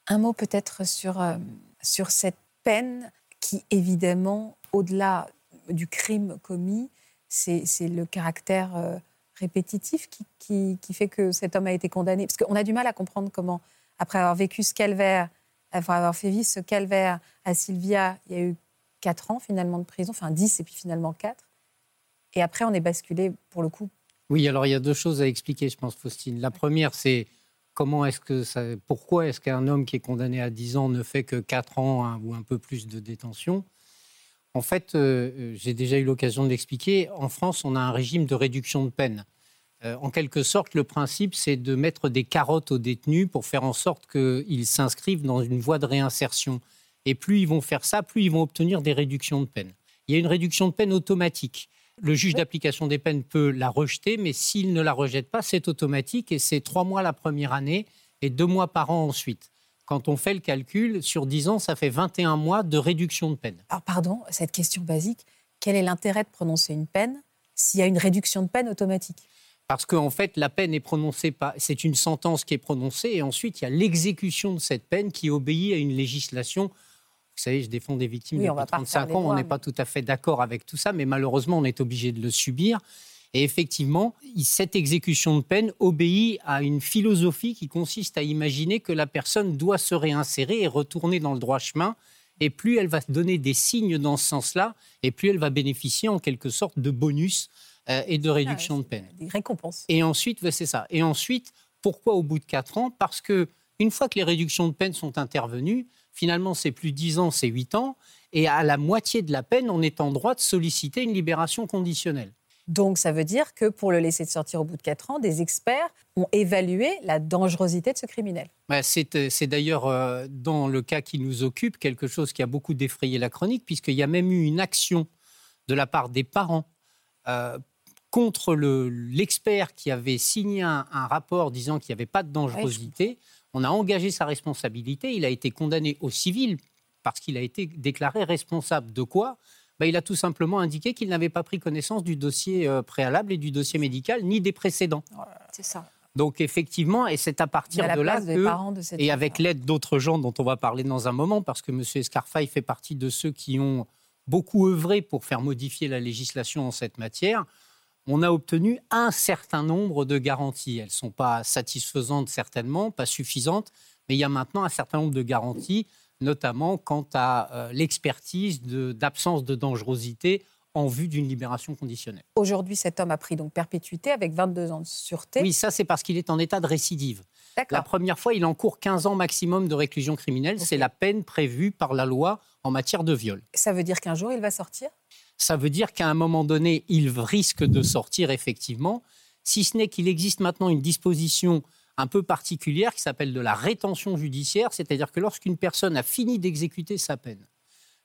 Un mot peut-être sur, euh, sur cette peine qui, évidemment, au-delà du crime commis, c'est le caractère euh, répétitif qui, qui, fait que cet homme a été condamné. Parce qu'on a du mal à comprendre comment, après avoir vécu ce calvaire, après avoir fait vivre ce calvaire à Sylvia, il y a eu 4 ans finalement de prison, enfin 10 et puis finalement 4. Et après, on est basculé pour le coup. Oui, alors il y a deux choses à expliquer, je pense, Faustine. La première, c'est comment est-ce que ça, pourquoi est-ce qu'un homme qui est condamné à 10 ans ne fait que 4 ans hein, ou un peu plus de détention? En fait, euh, euh, j'ai déjà eu l'occasion de l'expliquer, en France, on a un régime de réduction de peine. Euh, en quelque sorte, le principe, c'est de mettre des carottes aux détenus pour faire en sorte qu'ils s'inscrivent dans une voie de réinsertion. Et plus ils vont faire ça, plus ils vont obtenir des réductions de peine. Il y a une réduction de peine automatique. Le juge d'application des peines peut la rejeter, mais s'il ne la rejette pas, c'est automatique et c'est trois mois la première année et deux mois par an ensuite. Quand on fait le calcul, sur dix ans, ça fait 21 mois de réduction de peine. Alors, pardon, cette question basique, quel est l'intérêt de prononcer une peine s'il y a une réduction de peine automatique? Parce qu'en fait, la peine est prononcée, pas, c'est une sentence qui est prononcée, et ensuite il y a l'exécution de cette peine qui obéit à une législation Vous savez, je défends des victimes Oui, depuis va pas 35 refaire ans. On n'est mais- pas tout à fait d'accord avec tout ça, mais malheureusement, on est obligé de le subir. Et effectivement, cette exécution de peine obéit à une philosophie qui consiste à imaginer que la personne doit se réinsérer et retourner dans le droit chemin. Et plus elle va donner des signes dans ce sens-là, et plus elle va bénéficier en quelque sorte de bonus euh, et de réduction de peine. Des récompenses. Et ensuite, c'est ça. Et ensuite, pourquoi au bout de 4 ans? Parce que une fois que les réductions de peine sont intervenues, finalement, c'est plus 10 ans, c'est 8 ans. Et à la moitié de la peine, on est en droit de solliciter une libération conditionnelle. Donc, ça veut dire que pour le laisser de sortir au bout de 4 ans, des experts ont évalué la dangerosité de ce criminel. Bah, C'est euh, c'est d'ailleurs euh, dans le cas qui nous occupe quelque chose qui a beaucoup défrayé la chronique, puisqu'il y a même eu une action de la part des parents euh, contre le- l'expert qui avait signé un, un rapport disant qu'il n'y avait pas de dangerosité. On a engagé sa responsabilité. Il a été condamné au civil parce qu'il a été déclaré responsable de quoi? Bah, Il a tout simplement indiqué qu'il n'avait pas pris connaissance du dossier euh, préalable et du dossier médical, ni des précédents. C'est ça. Donc effectivement, et c'est à partir de là que parents de cette et avec l'aide d'autres gens dont on va parler dans un moment, parce que M. Escarfaille fait partie de ceux qui ont beaucoup œuvré pour faire modifier la législation en cette matière, on a obtenu un certain nombre de garanties. Elles ne sont pas satisfaisantes certainement, pas suffisantes, mais il y a maintenant un certain nombre de garanties, notamment quant à euh, l'expertise d'absence de, dangerosité en vue d'une libération conditionnelle. Aujourd'hui, cet homme a pris donc perpétuité avec 22 ans de sûreté. Oui, ça c'est parce qu'il est en état de récidive. La première fois, il encourt 15 ans maximum de réclusion criminelle. C'est la peine prévue par la loi en matière de viol. Ça veut dire qu'un jour, il va sortir? Ça veut dire qu'à un moment donné, il risque de sortir effectivement, si ce n'est qu'il existe maintenant une disposition un peu particulière qui s'appelle de la rétention judiciaire, c'est-à-dire que lorsqu'une personne a fini d'exécuter sa peine,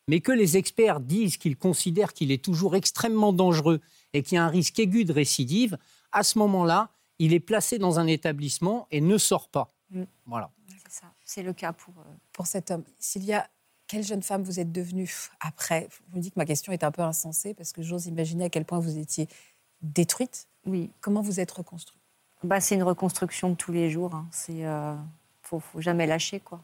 mais que les experts disent qu'ils considèrent qu'il est toujours extrêmement dangereux et qu'il y a un risque aigu de récidive, à ce moment-là, il est placé dans un établissement et ne sort pas. Mm. Voilà. C'est ça. C'est le cas pour. euh, pour cet homme. Sylvia, quelle jeune femme vous êtes devenue après? Je me dis que ma question est un peu insensée parce que j'ose imaginer à quel point vous étiez détruite. Oui. Comment vous êtes reconstruite? Bah, c'est une reconstruction de tous les jours. hein. C'est. euh, faut, faut jamais lâcher, quoi.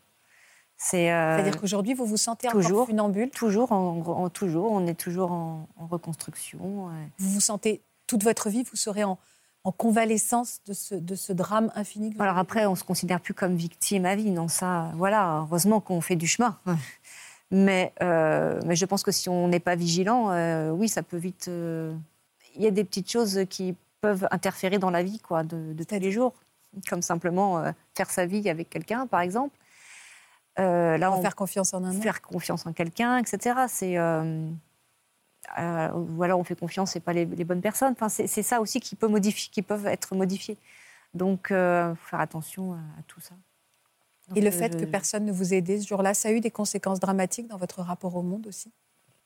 C'est. euh, C'est-à-dire qu'aujourd'hui, vous vous sentez encore toujours. funambule? toujours, en, en- toujours, on est toujours en, en reconstruction. ouais. Vous vous sentez toute votre vie, vous serez en, en convalescence de ce, de ce drame infini que vous Alors après, on se considère plus comme victime à vie, non ça, voilà. Heureusement qu'on fait du chemin. Mais, euh, mais je pense que si on n'est pas vigilant, euh, oui, ça peut vite. euh, Il y a des petites choses qui peuvent interférer dans la vie, quoi, de, de tous les jours, comme simplement euh, faire sa vie avec quelqu'un, par exemple. Euh, là, on faire confiance en un faire confiance en quelqu'un, etc. C'est euh, ou alors on fait confiance, c'est pas les, les bonnes personnes. Enfin, c'est ça aussi qui peut modifier, qui peuvent être modifiés. Donc, euh, faut faire attention à, à tout ça. Donc, Et le fait je- que personne ne vous ait aidé ce jour-là, ça a eu des conséquences dramatiques dans votre rapport au monde aussi?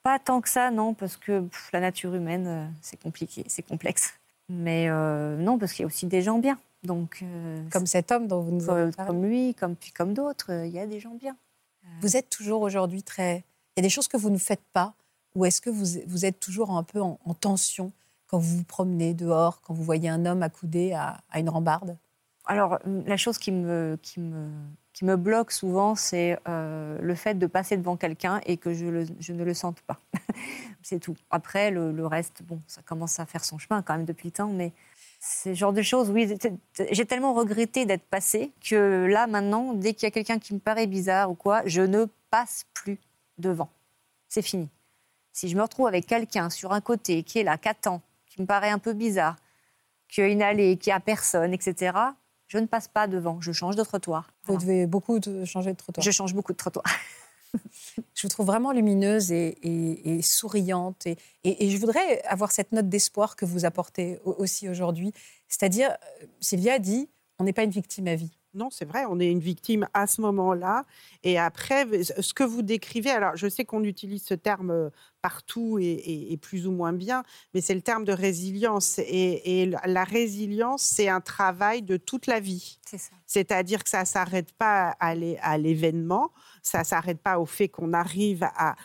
Pas tant que ça, non, parce que pff, la nature humaine, euh, c'est compliqué, c'est complexe. Mais euh, non, parce qu'il y a aussi des gens bien. Donc, euh, Comme cet homme dont vous nous avez comme, parlé. comme lui, comme, puis comme d'autres, il y a des gens bien. Vous êtes toujours aujourd'hui très... Il y a des choses que vous ne faites pas ou est-ce que vous, êtes toujours un peu en, en tension quand vous vous promenez dehors, quand vous voyez un homme accoudé à, une rambarde? Alors, la chose qui me, bloque souvent, c'est euh, le fait de passer devant quelqu'un et que je, ne le sente pas. c'est tout. Après, le, reste, bon, ça commence à faire son chemin quand même depuis le temps, mais le genre de choses, oui, j'ai tellement regretté d'être passée que là, maintenant, dès qu'il y a quelqu'un qui me paraît bizarre ou quoi, je ne passe plus devant. C'est fini. Si je me retrouve avec quelqu'un sur un côté qui est là, qui attend, qui me paraît un peu bizarre, qu'il y a une allée, qu'il n'y a personne, etc., je ne passe pas devant, je change de trottoir. Vous Voilà. devez beaucoup de changer de trottoir. Je change beaucoup de trottoirs. Je vous trouve vraiment lumineuse et, et- et souriante. Et, et- je voudrais avoir cette note d'espoir que vous apportez au- aussi aujourd'hui. C'est-à-dire, euh, Sylvia dit, on n'est pas une victime à vie. Non, c'est vrai, on est une victime à ce moment-là. Et après, ce que vous décrivez, alors je sais qu'on utilise ce terme euh, partout et, plus ou moins bien, mais c'est le terme de résilience. Et, la résilience, c'est un travail de toute la vie. C'est-à-dire que ça ne s'arrête pas à l'événement, ça ne s'arrête pas au fait qu'on arrive à,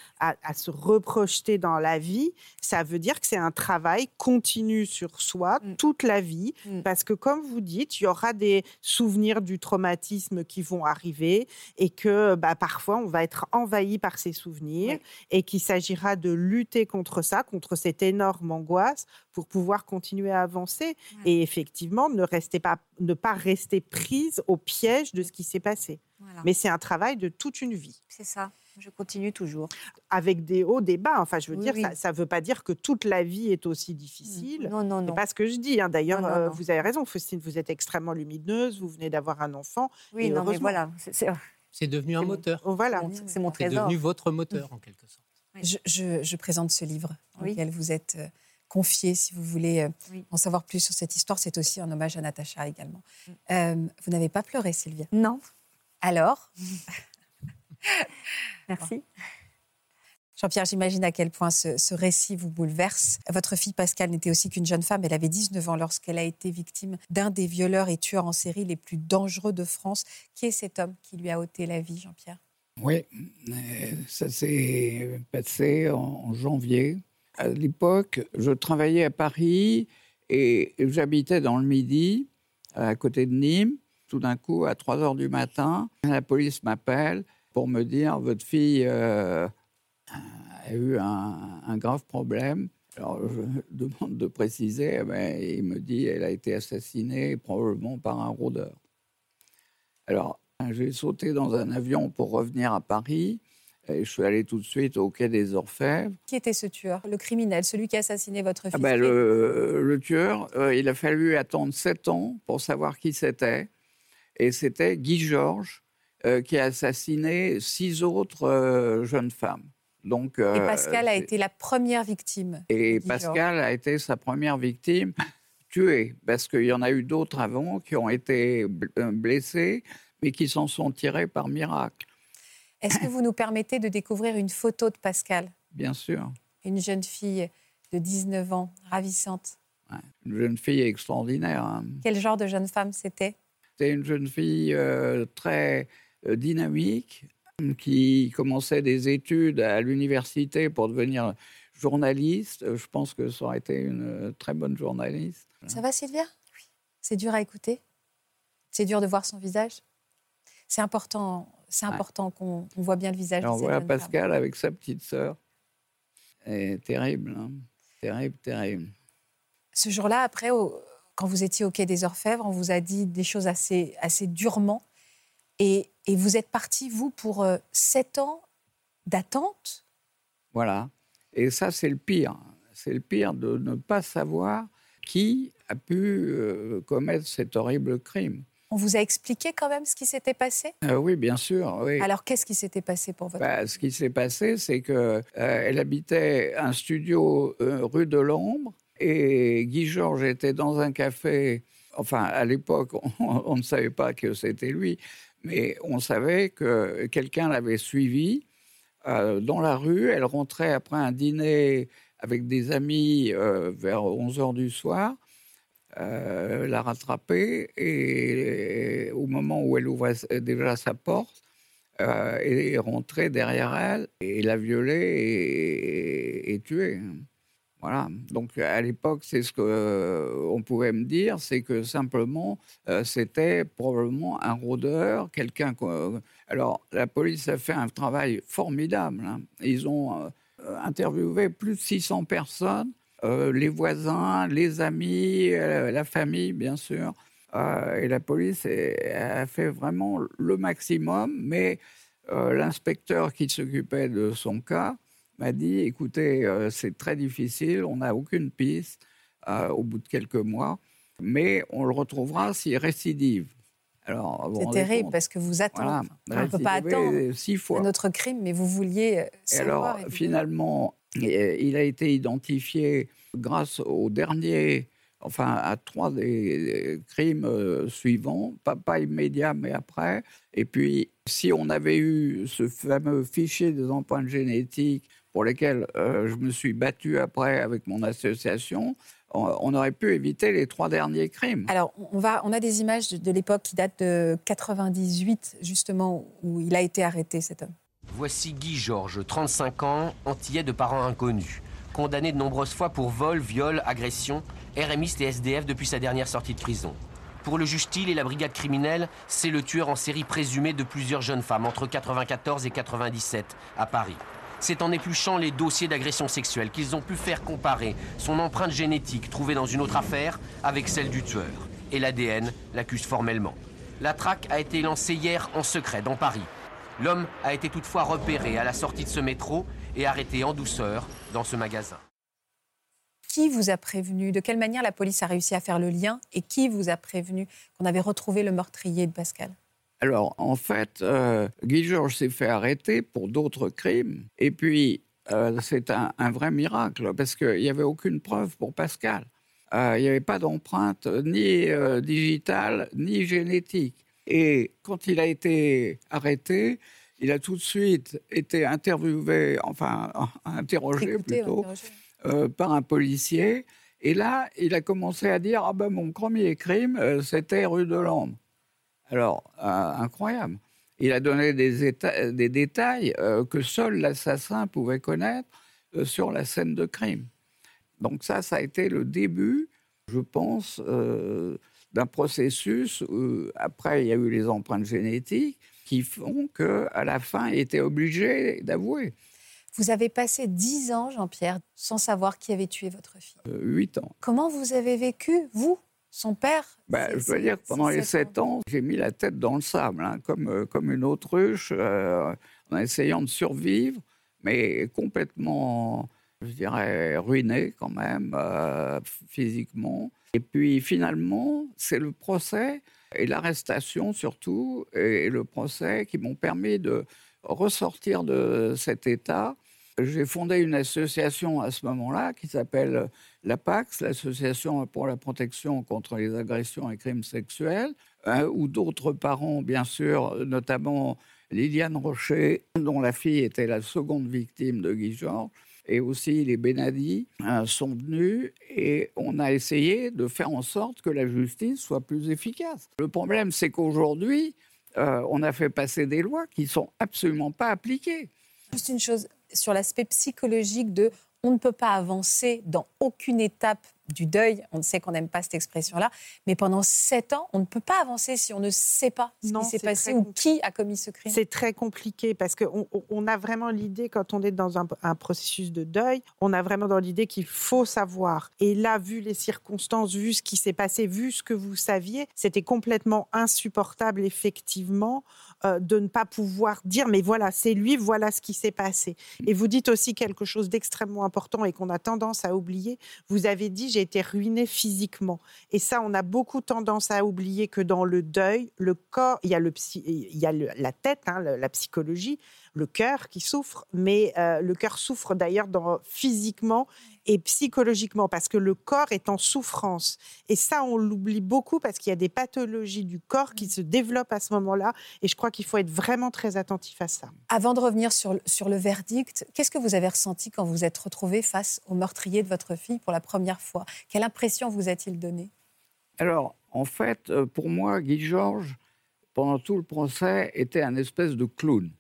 se reprojeter dans la vie. Ça veut dire que c'est un travail continu sur soi mm. toute la vie, mm. parce que comme vous dites, il y aura des souvenirs du traumatisme qui vont arriver et que bah, parfois on va être envahi par ces souvenirs et qu'il s'agira de lutter contre ça, contre cette énorme angoisse pour pouvoir continuer à avancer et effectivement ne, rester pas, ne pas rester prise au piège de ce qui s'est passé. Mais c'est un travail de toute une vie. C'est ça. Je continue toujours. Avec des hauts, des bas. Enfin, je veux dire, ça ne veut pas dire que toute la vie est aussi difficile. Non, non, non. C'est pas ce que je dis. Hein. D'ailleurs, euh, vous avez raison, Faustine, vous êtes extrêmement lumineuse, vous venez d'avoir un enfant. Oui, non, mais voilà. C'est devenu un moteur. Oh, voilà. C'est mon trésor. C'est devenu votre moteur, en quelque sorte. Je, présente ce livre dans lequel vous êtes euh, confié, si vous voulez euh, en savoir plus sur cette histoire. C'est aussi un hommage à Natacha également. Mm. vous n'avez pas pleuré, Sylvia? Non. Alors? Merci. Jean-Pierre, j'imagine à quel point ce, récit vous bouleverse. Votre fille Pascal n'était aussi qu'une jeune femme. Elle avait 19 ans lorsqu'elle a été victime d'un des violeurs et tueurs en série les plus dangereux de France. Qui est cet homme qui lui a ôté la vie, Jean-Pierre? Oui, euh, ça s'est passé en janvier. À l'époque, je travaillais à Paris et j'habitais dans le Midi, à côté de Nîmes tout d'un coup, à 3 heures du matin, la police m'appelle pour me dire votre fille euh, a eu un, grave problème. Alors, je demande de préciser, mais eh ben, il me dit elle a été assassinée probablement par un rôdeur. Alors, j'ai sauté dans un avion pour revenir à Paris. Et je suis allé tout de suite au quai des Orfèvres. Qui était ce tueur? Le criminel, celui qui a assassiné votre fille ah ben, le, tueur, euh, il a fallu attendre sept ans pour savoir qui c'était et c'était Guy Georges euh, qui a assassiné six autres euh, jeunes femmes. Donc, et euh, Pascal a été la première victime. Et Pascal a été sa première victime tuée, parce qu'il y en a eu d'autres avant qui ont été blessés, mais qui s'en sont tirés par miracle. Est-ce que vous nous permettez de découvrir une photo de Pascal? Bien sûr. Une jeune fille de 19 ans, ravissante. une jeune fille extraordinaire. Hein. Quel genre de jeune femme c'était? C'était une jeune fille euh, très euh, dynamique qui commençait des études à l'université pour devenir journaliste. Je pense que ça aurait été une très bonne journaliste. Ça va, Sylvia? Oui. C'est dur à écouter? C'est dur de voir son visage? C'est important, c'est important qu'on voit bien le visage Alors, cette voilà Pascal avec sa petite sœur. Et terrible, hein. terrible, terrible. Ce jour-là, après, au, quand vous étiez au Quai des Orfèvres, on vous a dit des choses assez, assez durement. Et, et vous êtes parti, vous, pour euh, sept ans d'attente? Voilà. Et ça, c'est le pire. C'est le pire de ne pas savoir qui a pu euh, commettre cet horrible crime. On vous a expliqué quand même ce qui s'était passé? Euh, Oui, bien sûr. Oui. Alors, qu'est-ce qui s'était passé pour votre bah, Ce qui s'est passé, c'est qu'elle elle habitait un studio rue de l'Ombre et Guy Georges était dans un café. Enfin, à l'époque, on, ne savait pas que c'était lui, mais on savait que quelqu'un l'avait suivi euh, dans la rue. Elle rentrait après un dîner avec des amis euh, vers 11 h du soir. Euh, l'a rattrapée et, au moment où elle ouvrait déjà sa porte, elle est rentrée derrière elle et l'a violée et, et tuée. Voilà. Donc à l'époque, c'est ce qu'on euh, pouvait me dire, c'est que simplement euh, c'était probablement un rôdeur, quelqu'un. Alors la police a fait un travail formidable. Hein. Ils ont euh, interviewé plus de 600 personnes, les voisins, les amis, la famille, bien sûr. et la police a fait vraiment le maximum, mais l'inspecteur qui s'occupait de son cas m'a dit écoutez, euh, c'est très difficile, on n'a aucune piste euh, au bout de quelques mois, mais on le retrouvera s'il récidive. C'est terrible parce que vous attendez. on ne peut pas attendre. Six fois. notre crime, mais vous vouliez. Euh, et alors, finalement, il a été identifié grâce au dernier, enfin à trois des crimes suivants, pas, pas immédiat, mais après. Et puis, si on avait eu ce fameux fichier des empreintes génétiques pour lesquels euh, je me suis battu après avec mon association, on, on aurait pu éviter les trois derniers crimes. Alors, on, va, on a des images de, de l'époque qui datent de 98, justement, où il a été arrêté, cet homme. Voici Guy Georges, 35 ans, antillais de parents inconnus. Condamné de nombreuses fois pour vol, viol, agression, RMiste et SDF depuis sa dernière sortie de prison. Pour le juge Thiel et la brigade criminelle, c'est le tueur en série présumé de plusieurs jeunes femmes entre 94 et 97 à Paris. C'est en épluchant les dossiers d'agression sexuelle qu'ils ont pu faire comparer son empreinte génétique trouvée dans une autre affaire avec celle du tueur. Et l'ADN l'accuse formellement. La traque a été lancée hier en secret dans Paris. L'homme a été toutefois repéré à la sortie de ce métro et arrêté en douceur dans ce magasin. Qui vous a prévenu? De quelle manière la police a réussi à faire le lien Et qui vous a prévenu qu'on avait retrouvé le meurtrier de Pascal? Alors, en fait, euh, Guy Georges s'est fait arrêter pour d'autres crimes. Et puis, euh, c'est un, un vrai miracle, parce qu'il n'y avait aucune preuve pour Pascal. Euh, il n'y avait pas d'empreinte ni digitale, ni génétique. Et quand il a été arrêté, il a tout de suite été interviewé, enfin interrogé Écoutez, plutôt, interrogé. par un policier. Et là, il a commencé à dire Ah ben, mon premier crime, c'était rue de l'Ombre. Alors, euh, incroyable. Il a donné des, éta- des détails euh, que seul l'assassin pouvait connaître euh, sur la scène de crime. Donc, ça, ça a été le début, je pense, euh, d'un processus où, après, il y a eu les empreintes génétiques qui font qu'à la fin, il était obligé d'avouer. Vous avez passé dix ans, Jean-Pierre, sans savoir qui avait tué votre fille. Euh, Huit ans. Comment vous avez vécu, vous, son père Bah, je veux dire que pendant les sept sept ans, j'ai mis la tête dans le sable, hein, comme, euh, comme une autruche, euh, en essayant de survivre, mais complètement, je dirais, ruiné quand même, euh, physiquement. Et puis finalement, c'est le procès et l'arrestation surtout, et le procès qui m'ont permis de ressortir de cet état. J'ai fondé une association à ce moment-là qui s'appelle l'APAX, l'Association pour la protection contre les agressions et crimes sexuels, où d'autres parents, bien sûr, notamment Liliane Rocher, dont la fille était la seconde victime de Guy Georges, et aussi les Benadi, hein, sont venus et on a essayé de faire en sorte que la justice soit plus efficace. Le problème, c'est qu'aujourd'hui, euh, on a fait passer des lois qui sont absolument pas appliquées. Juste une chose sur l'aspect psychologique de on ne peut pas avancer dans aucune étape du deuil. On sait qu'on n'aime pas cette expression-là, mais pendant sept ans, on ne peut pas avancer si on ne sait pas ce Non, qui s'est passé ou qui a commis ce crime. C'est très compliqué parce qu'on on a vraiment l'idée, quand on est dans un, un processus de deuil, on a vraiment dans l'idée qu'il faut savoir. Et là, vu les circonstances, vu ce qui s'est passé, vu ce que vous saviez, c'était complètement insupportable, effectivement, euh, de ne pas pouvoir dire, mais voilà, c'est lui, voilà ce qui s'est passé. Et vous dites aussi quelque chose d'extrêmement important et qu'on a tendance à oublier. Vous avez dit, j'ai été ruinée physiquement. Et ça, on a beaucoup tendance à oublier que dans le deuil, le corps, il y a, le psy- il y a la tête, hein, la psychologie, le cœur qui souffre, mais euh, le cœur souffre d'ailleurs dans- physiquement et psychologiquement parce que le corps est en souffrance. Et ça, on l'oublie beaucoup parce qu'il y a des pathologies du corps qui se développent à ce moment-là. Et je crois qu'il faut être vraiment très attentif à ça. Avant de revenir sur, le- sur le verdict, qu'est-ce que vous avez ressenti quand vous êtes retrouvé face au meurtrier de votre fille pour la première fois? Quelle impression vous a-t-il donné Alors, en fait, euh, pour moi, Guy Georges, pendant tout le procès, était un espèce de clown.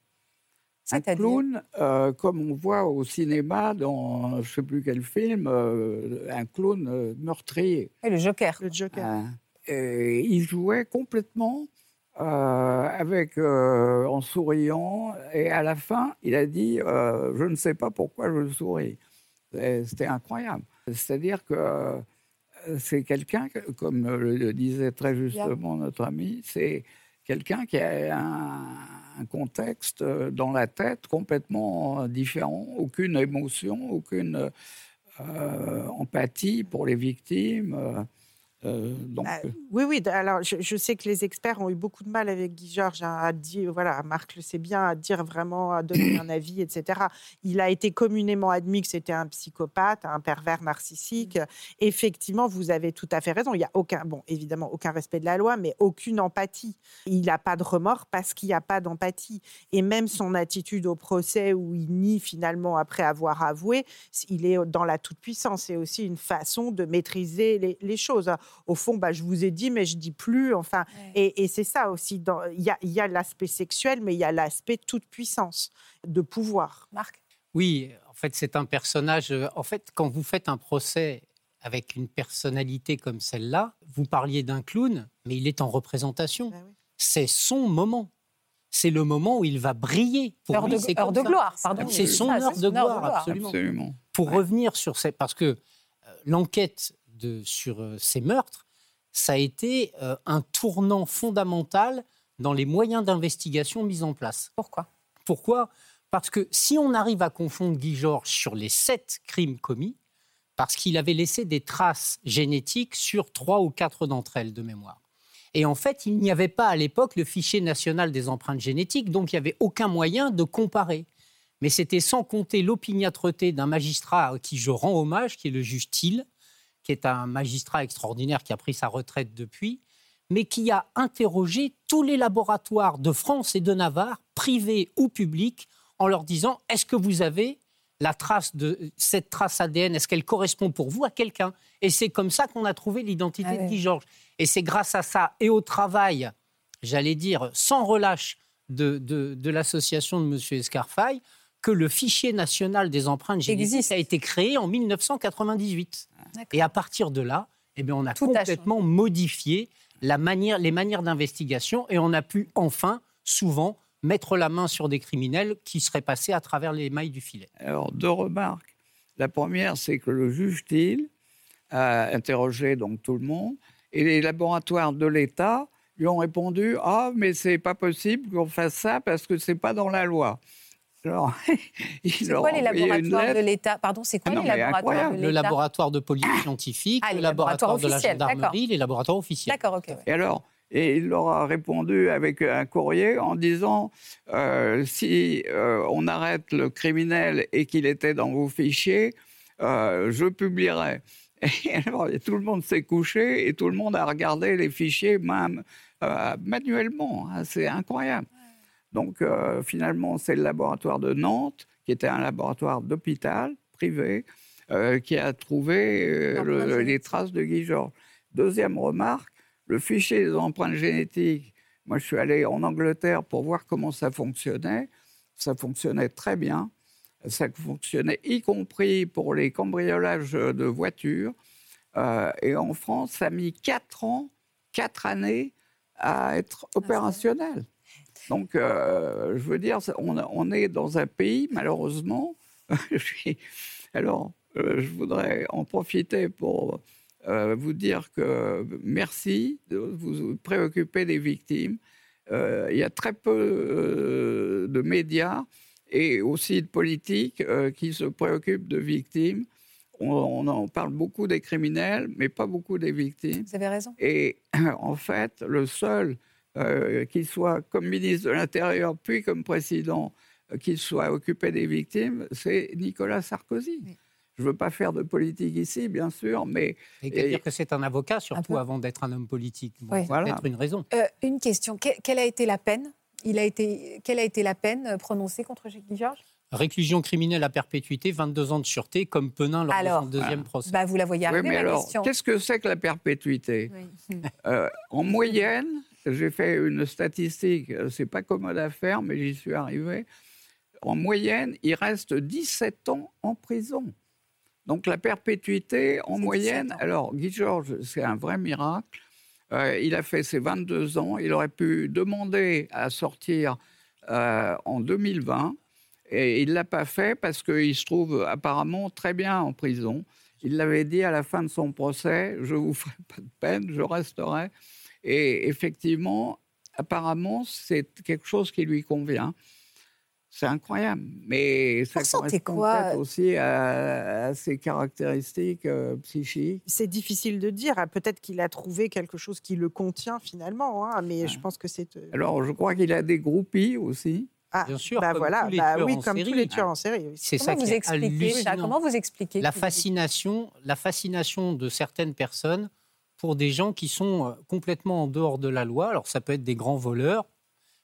Un clown, euh, comme on voit au cinéma dans je ne sais plus quel film, euh, un clown euh, meurtrier. Oui, Le Joker. Le Joker. Et il jouait complètement euh, avec, euh, en souriant. Et à la fin, il a dit euh, Je ne sais pas pourquoi je souris. Et C'était incroyable. C'est-à-dire que c'est quelqu'un, que- comme le disait très justement notre ami, c'est quelqu'un qui a un, un contexte euh, dans la tête complètement différent, aucune émotion, aucune euh, empathie pour les victimes. Euh, Euh, donc, Bah, oui, oui. Alors, je, je sais que les experts ont eu beaucoup de mal avec Guy Georges hein, à dire, voilà, Marc le sait bien, à dire vraiment, à donner un avis, etc. Il a été communément admis que c'était un psychopathe, un pervers narcissique. Effectivement, vous avez tout à fait raison. Il y a aucun, bon, évidemment, aucun respect de la loi, mais aucune empathie. Il n'a pas de remords parce qu'il n'y a pas d'empathie. Et même son attitude au procès où il nie finalement après avoir avoué, il est dans la toute-puissance. C'est aussi une façon de maîtriser les, les choses. Au fond, bah, je vous ai dit, mais je dis plus. Enfin, Ouais. et, et c'est ça aussi. dans- Il y a, il y a l'aspect sexuel, mais il y a l'aspect toute-puissance, de pouvoir. Marc? Oui, en fait, c'est un personnage. euh, En fait, quand vous faites un procès avec une personnalité comme celle-là, vous parliez d'un clown, mais il est en représentation. Ah oui. C'est son moment. C'est le moment où il va briller. Pour Heure lui, de, heure de gloire, pardon. C'est son ça, heure de gloire, absolument. absolument. Pour Ouais. revenir sur ces, parce que euh, l'enquête de sur euh, ces meurtres, ça a été euh, un tournant fondamental dans les moyens d'investigation mis en place. Pourquoi? Pourquoi? Parce que si on arrive à confondre Guy Georges sur les sept crimes commis, parce qu'il avait laissé des traces génétiques sur trois ou quatre d'entre elles de mémoire. Et en fait, il n'y avait pas à l'époque le fichier national des empreintes génétiques, donc il n'y avait aucun moyen de comparer. Mais c'était sans compter l'opiniâtreté d'un magistrat à qui je rends hommage, qui est le juge Thiel, qui est un magistrat extraordinaire qui a pris sa retraite depuis, mais qui a interrogé tous les laboratoires de France et de Navarre, privés ou publics, en leur disant est-ce que vous avez la trace de cette trace ADN, est-ce qu'elle correspond pour vous à quelqu'un? Et c'est comme ça qu'on a trouvé l'identité Ah de. Guy Georges. Et c'est grâce à ça et au travail, j'allais dire, sans relâche de, de, de l'association de M. Escarfaille, que le fichier national des empreintes génétiques Existe. a été créé en 1998. D'accord. Et à partir de là, eh bien, on a Tout a complètement modifié la manière, les manières d'investigation et on a pu enfin, souvent, mettre la main sur des criminels qui seraient passés à travers les mailles du filet. Alors, deux remarques. La première, c'est que le juge Thiel a interrogé donc tout le monde et les laboratoires de l'État lui ont répondu Ah, mais c'est pas possible qu'on fasse ça parce que c'est pas dans la loi. Alors, il C'est quoi a les laboratoires de l'État? Pardon, c'est quoi Ah non, les laboratoires incroyable. de Le laboratoire de police scientifique, Ah, les le laboratoires laboratoire de la officiels, d'accord. gendarmerie, les laboratoires officiels. D'accord, ok. Et alors et il leur a répondu avec un courrier en disant euh, si euh, on arrête le criminel et qu'il était dans vos fichiers, euh, je publierai. Et alors tout le monde s'est couché et tout le monde a regardé les fichiers même euh, manuellement. hein, c'est incroyable. Donc euh, finalement, c'est le laboratoire de Nantes, qui était un laboratoire d'hôpital privé, euh, qui a trouvé euh, le- les traces de Guy Georges. Deuxième remarque, le fichier des empreintes génétiques. Moi, je suis allé en Angleterre pour voir comment ça fonctionnait. Ça fonctionnait très bien. Ça fonctionnait y compris pour les cambriolages de voitures. Euh, et en France, ça a mis quatre ans, quatre années à être opérationnel. Donc, euh, je veux dire, on, on est dans un pays, malheureusement. alors, euh, je voudrais en profiter pour euh, vous dire que merci de vous préoccuper des victimes. Il y a très peu de médias et aussi de politiques qui se préoccupent de victimes. On, on en parle beaucoup des criminels, mais pas beaucoup des victimes. Vous avez raison. Et en fait, le seul euh, qui soit comme ministre de l'Intérieur, puis comme président, euh, qui soit occupé des victimes, c'est Nicolas Sarkozy. Oui. Je ne veux pas faire de politique ici, bien sûr, mais Et, Et- dire que c'est un avocat, surtout avant d'être un homme politique. Bon, Oui. c'est Voilà. peut-être une raison. Euh, une question. Que- quelle a été la peine? Il a été, Quelle a été la peine prononcée contre Guy Georges Réclusion criminelle à perpétuité, 22 ans de sûreté, comme Penin lors Alors, de son deuxième procès. bah, Vous la voyez Oui, arriver, mais ma alors, question. qu'est-ce que c'est que la perpétuité? Euh, En moyenne, j'ai fait une statistique, euh, c'est pas commode à faire, mais j'y suis arrivé. En moyenne, il reste 17 ans en prison. Donc la perpétuité, en moyenne, 17 ans. alors Guy Georges, c'est un vrai miracle. Euh, il a fait ses 22 ans, il aurait pu demander à sortir euh, en 2020, et il ne l'a pas fait parce qu'il se trouve apparemment très bien en prison. Il l'avait dit à la fin de son procès, je vous ferai pas de peine, je resterai. Et effectivement, apparemment, c'est quelque chose qui lui convient. C'est incroyable. Mais ça correspond quoi aussi à, à ses caractéristiques euh, psychiques. C'est difficile de dire. Ah, Peut-être qu'il a trouvé quelque chose qui le contient finalement, hein, mais je pense que c'est. euh, Alors, je crois qu'il a des groupies aussi. Ah, Bien sûr, bah comme voilà, tous les bah tueurs oui, en comme tous série. les tueurs en série. C'est ça Comment vous qui est expliquez ça? Comment vous expliquez la fascination, la fascination de certaines personnes pour des gens qui sont euh, complètement en dehors de la loi. Alors ça peut être des grands voleurs,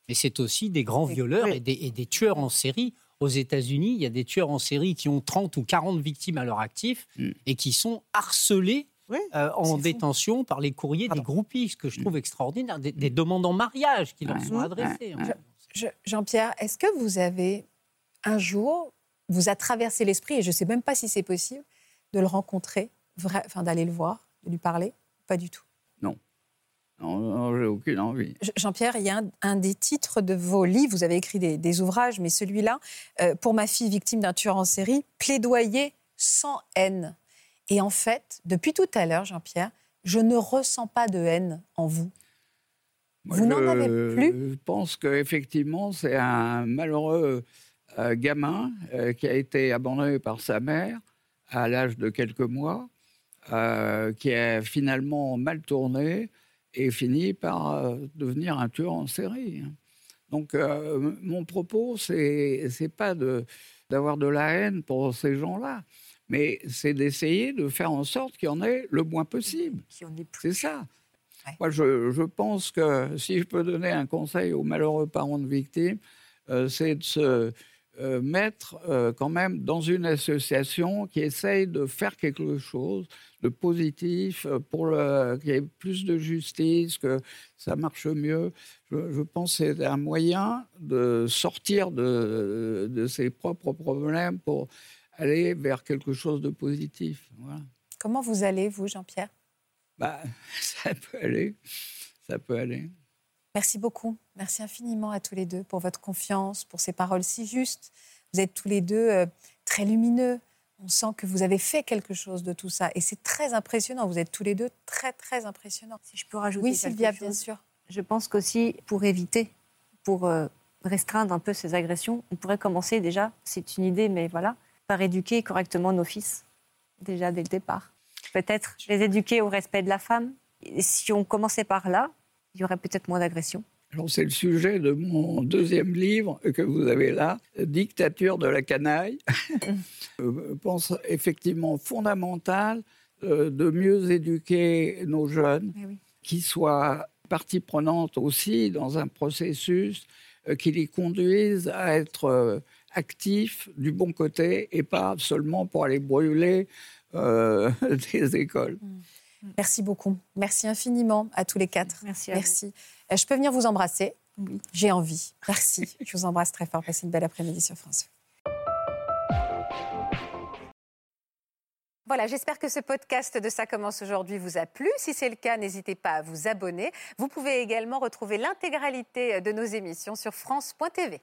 mais c'est aussi des grands violeurs et, des, et des tueurs en série. Aux États-Unis, il y a des tueurs en série qui ont 30 ou 40 victimes à leur actif Mm. et qui sont harcelés Oui, euh, en fou. détention par les courriers Pardon. des groupies, ce que je trouve extraordinaire, des, des demandes en mariage qui leur Ouais. sont Ouais. adressées. Ouais. Je- Jean-Pierre, est-ce que vous avez un jour, vous a traversé l'esprit, et je ne sais même pas si c'est possible, de le rencontrer, vrai- enfin d'aller le voir, de lui parler? Pas du tout. Non, non, j'ai aucune envie. Je- Jean-Pierre, il y a un, un des titres de vos livres, vous avez écrit des, des ouvrages, mais celui-là, euh, pour ma fille victime d'un tueur en série, plaidoyer sans haine. Et en fait, depuis tout à l'heure, Jean-Pierre, je ne ressens pas de haine en vous. Moi, Vous n'en avez plus Je pense qu'effectivement, c'est un malheureux euh, gamin euh, qui a été abandonné par sa mère à l'âge de quelques mois, euh, qui a finalement mal tourné et fini par euh, devenir un tueur en série. Donc, euh, mon propos, c'est c'est pas d'avoir de la haine pour ces gens-là, mais c'est d'essayer de faire en sorte qu'il y en ait le moins possible. C'est ça. Ouais. Moi, je, je pense que si je peux donner un conseil aux malheureux parents de victimes, c'est de se euh, mettre euh, quand même dans une association qui essaye de faire quelque chose de positif euh, pour qu'il y ait plus de justice, que ça marche mieux. Je, je pense que c'est un moyen de sortir de, de ses propres problèmes pour aller vers quelque chose de positif. Voilà. Comment vous allez, vous, Jean-Pierre? Bah, ça peut aller. Ça peut aller. Merci beaucoup. Merci infiniment à tous les deux pour votre confiance, pour ces paroles si justes. Vous êtes tous les deux euh, très lumineux. On sent que vous avez fait quelque chose de tout ça. Et c'est très impressionnant. Vous êtes tous les deux très, très impressionnants. Si je peux rajouter Oui, quelque Sylvia, chose. bien sûr. Je pense qu'aussi, pour éviter, pour euh, restreindre un peu ces agressions, on pourrait commencer déjà, c'est une idée, mais voilà, par éduquer correctement nos fils, déjà dès le départ. Peut-être les éduquer au respect de la femme. Et si on commençait par là, il y aurait peut-être moins d'agressions. Alors, c'est le sujet de mon deuxième livre que vous avez là, Dictature de la canaille. Je pense effectivement fondamental euh, de mieux éduquer nos jeunes, Eh oui. qui soient partie prenante aussi dans un processus euh, qui les conduise à être euh, actifs du bon côté et pas seulement pour aller brûler euh, des écoles. Merci beaucoup. Merci infiniment à tous les quatre. Merci à vous. Merci. Euh, Je peux venir vous embrasser Oui. J'ai envie. Merci. Je vous embrasse très fort. Passez une belle après-midi sur France 2. Voilà, j'espère que ce podcast de Ça commence aujourd'hui vous a plu. Si c'est le cas, n'hésitez pas à vous abonner. Vous pouvez également retrouver l'intégralité de nos émissions sur France.tv.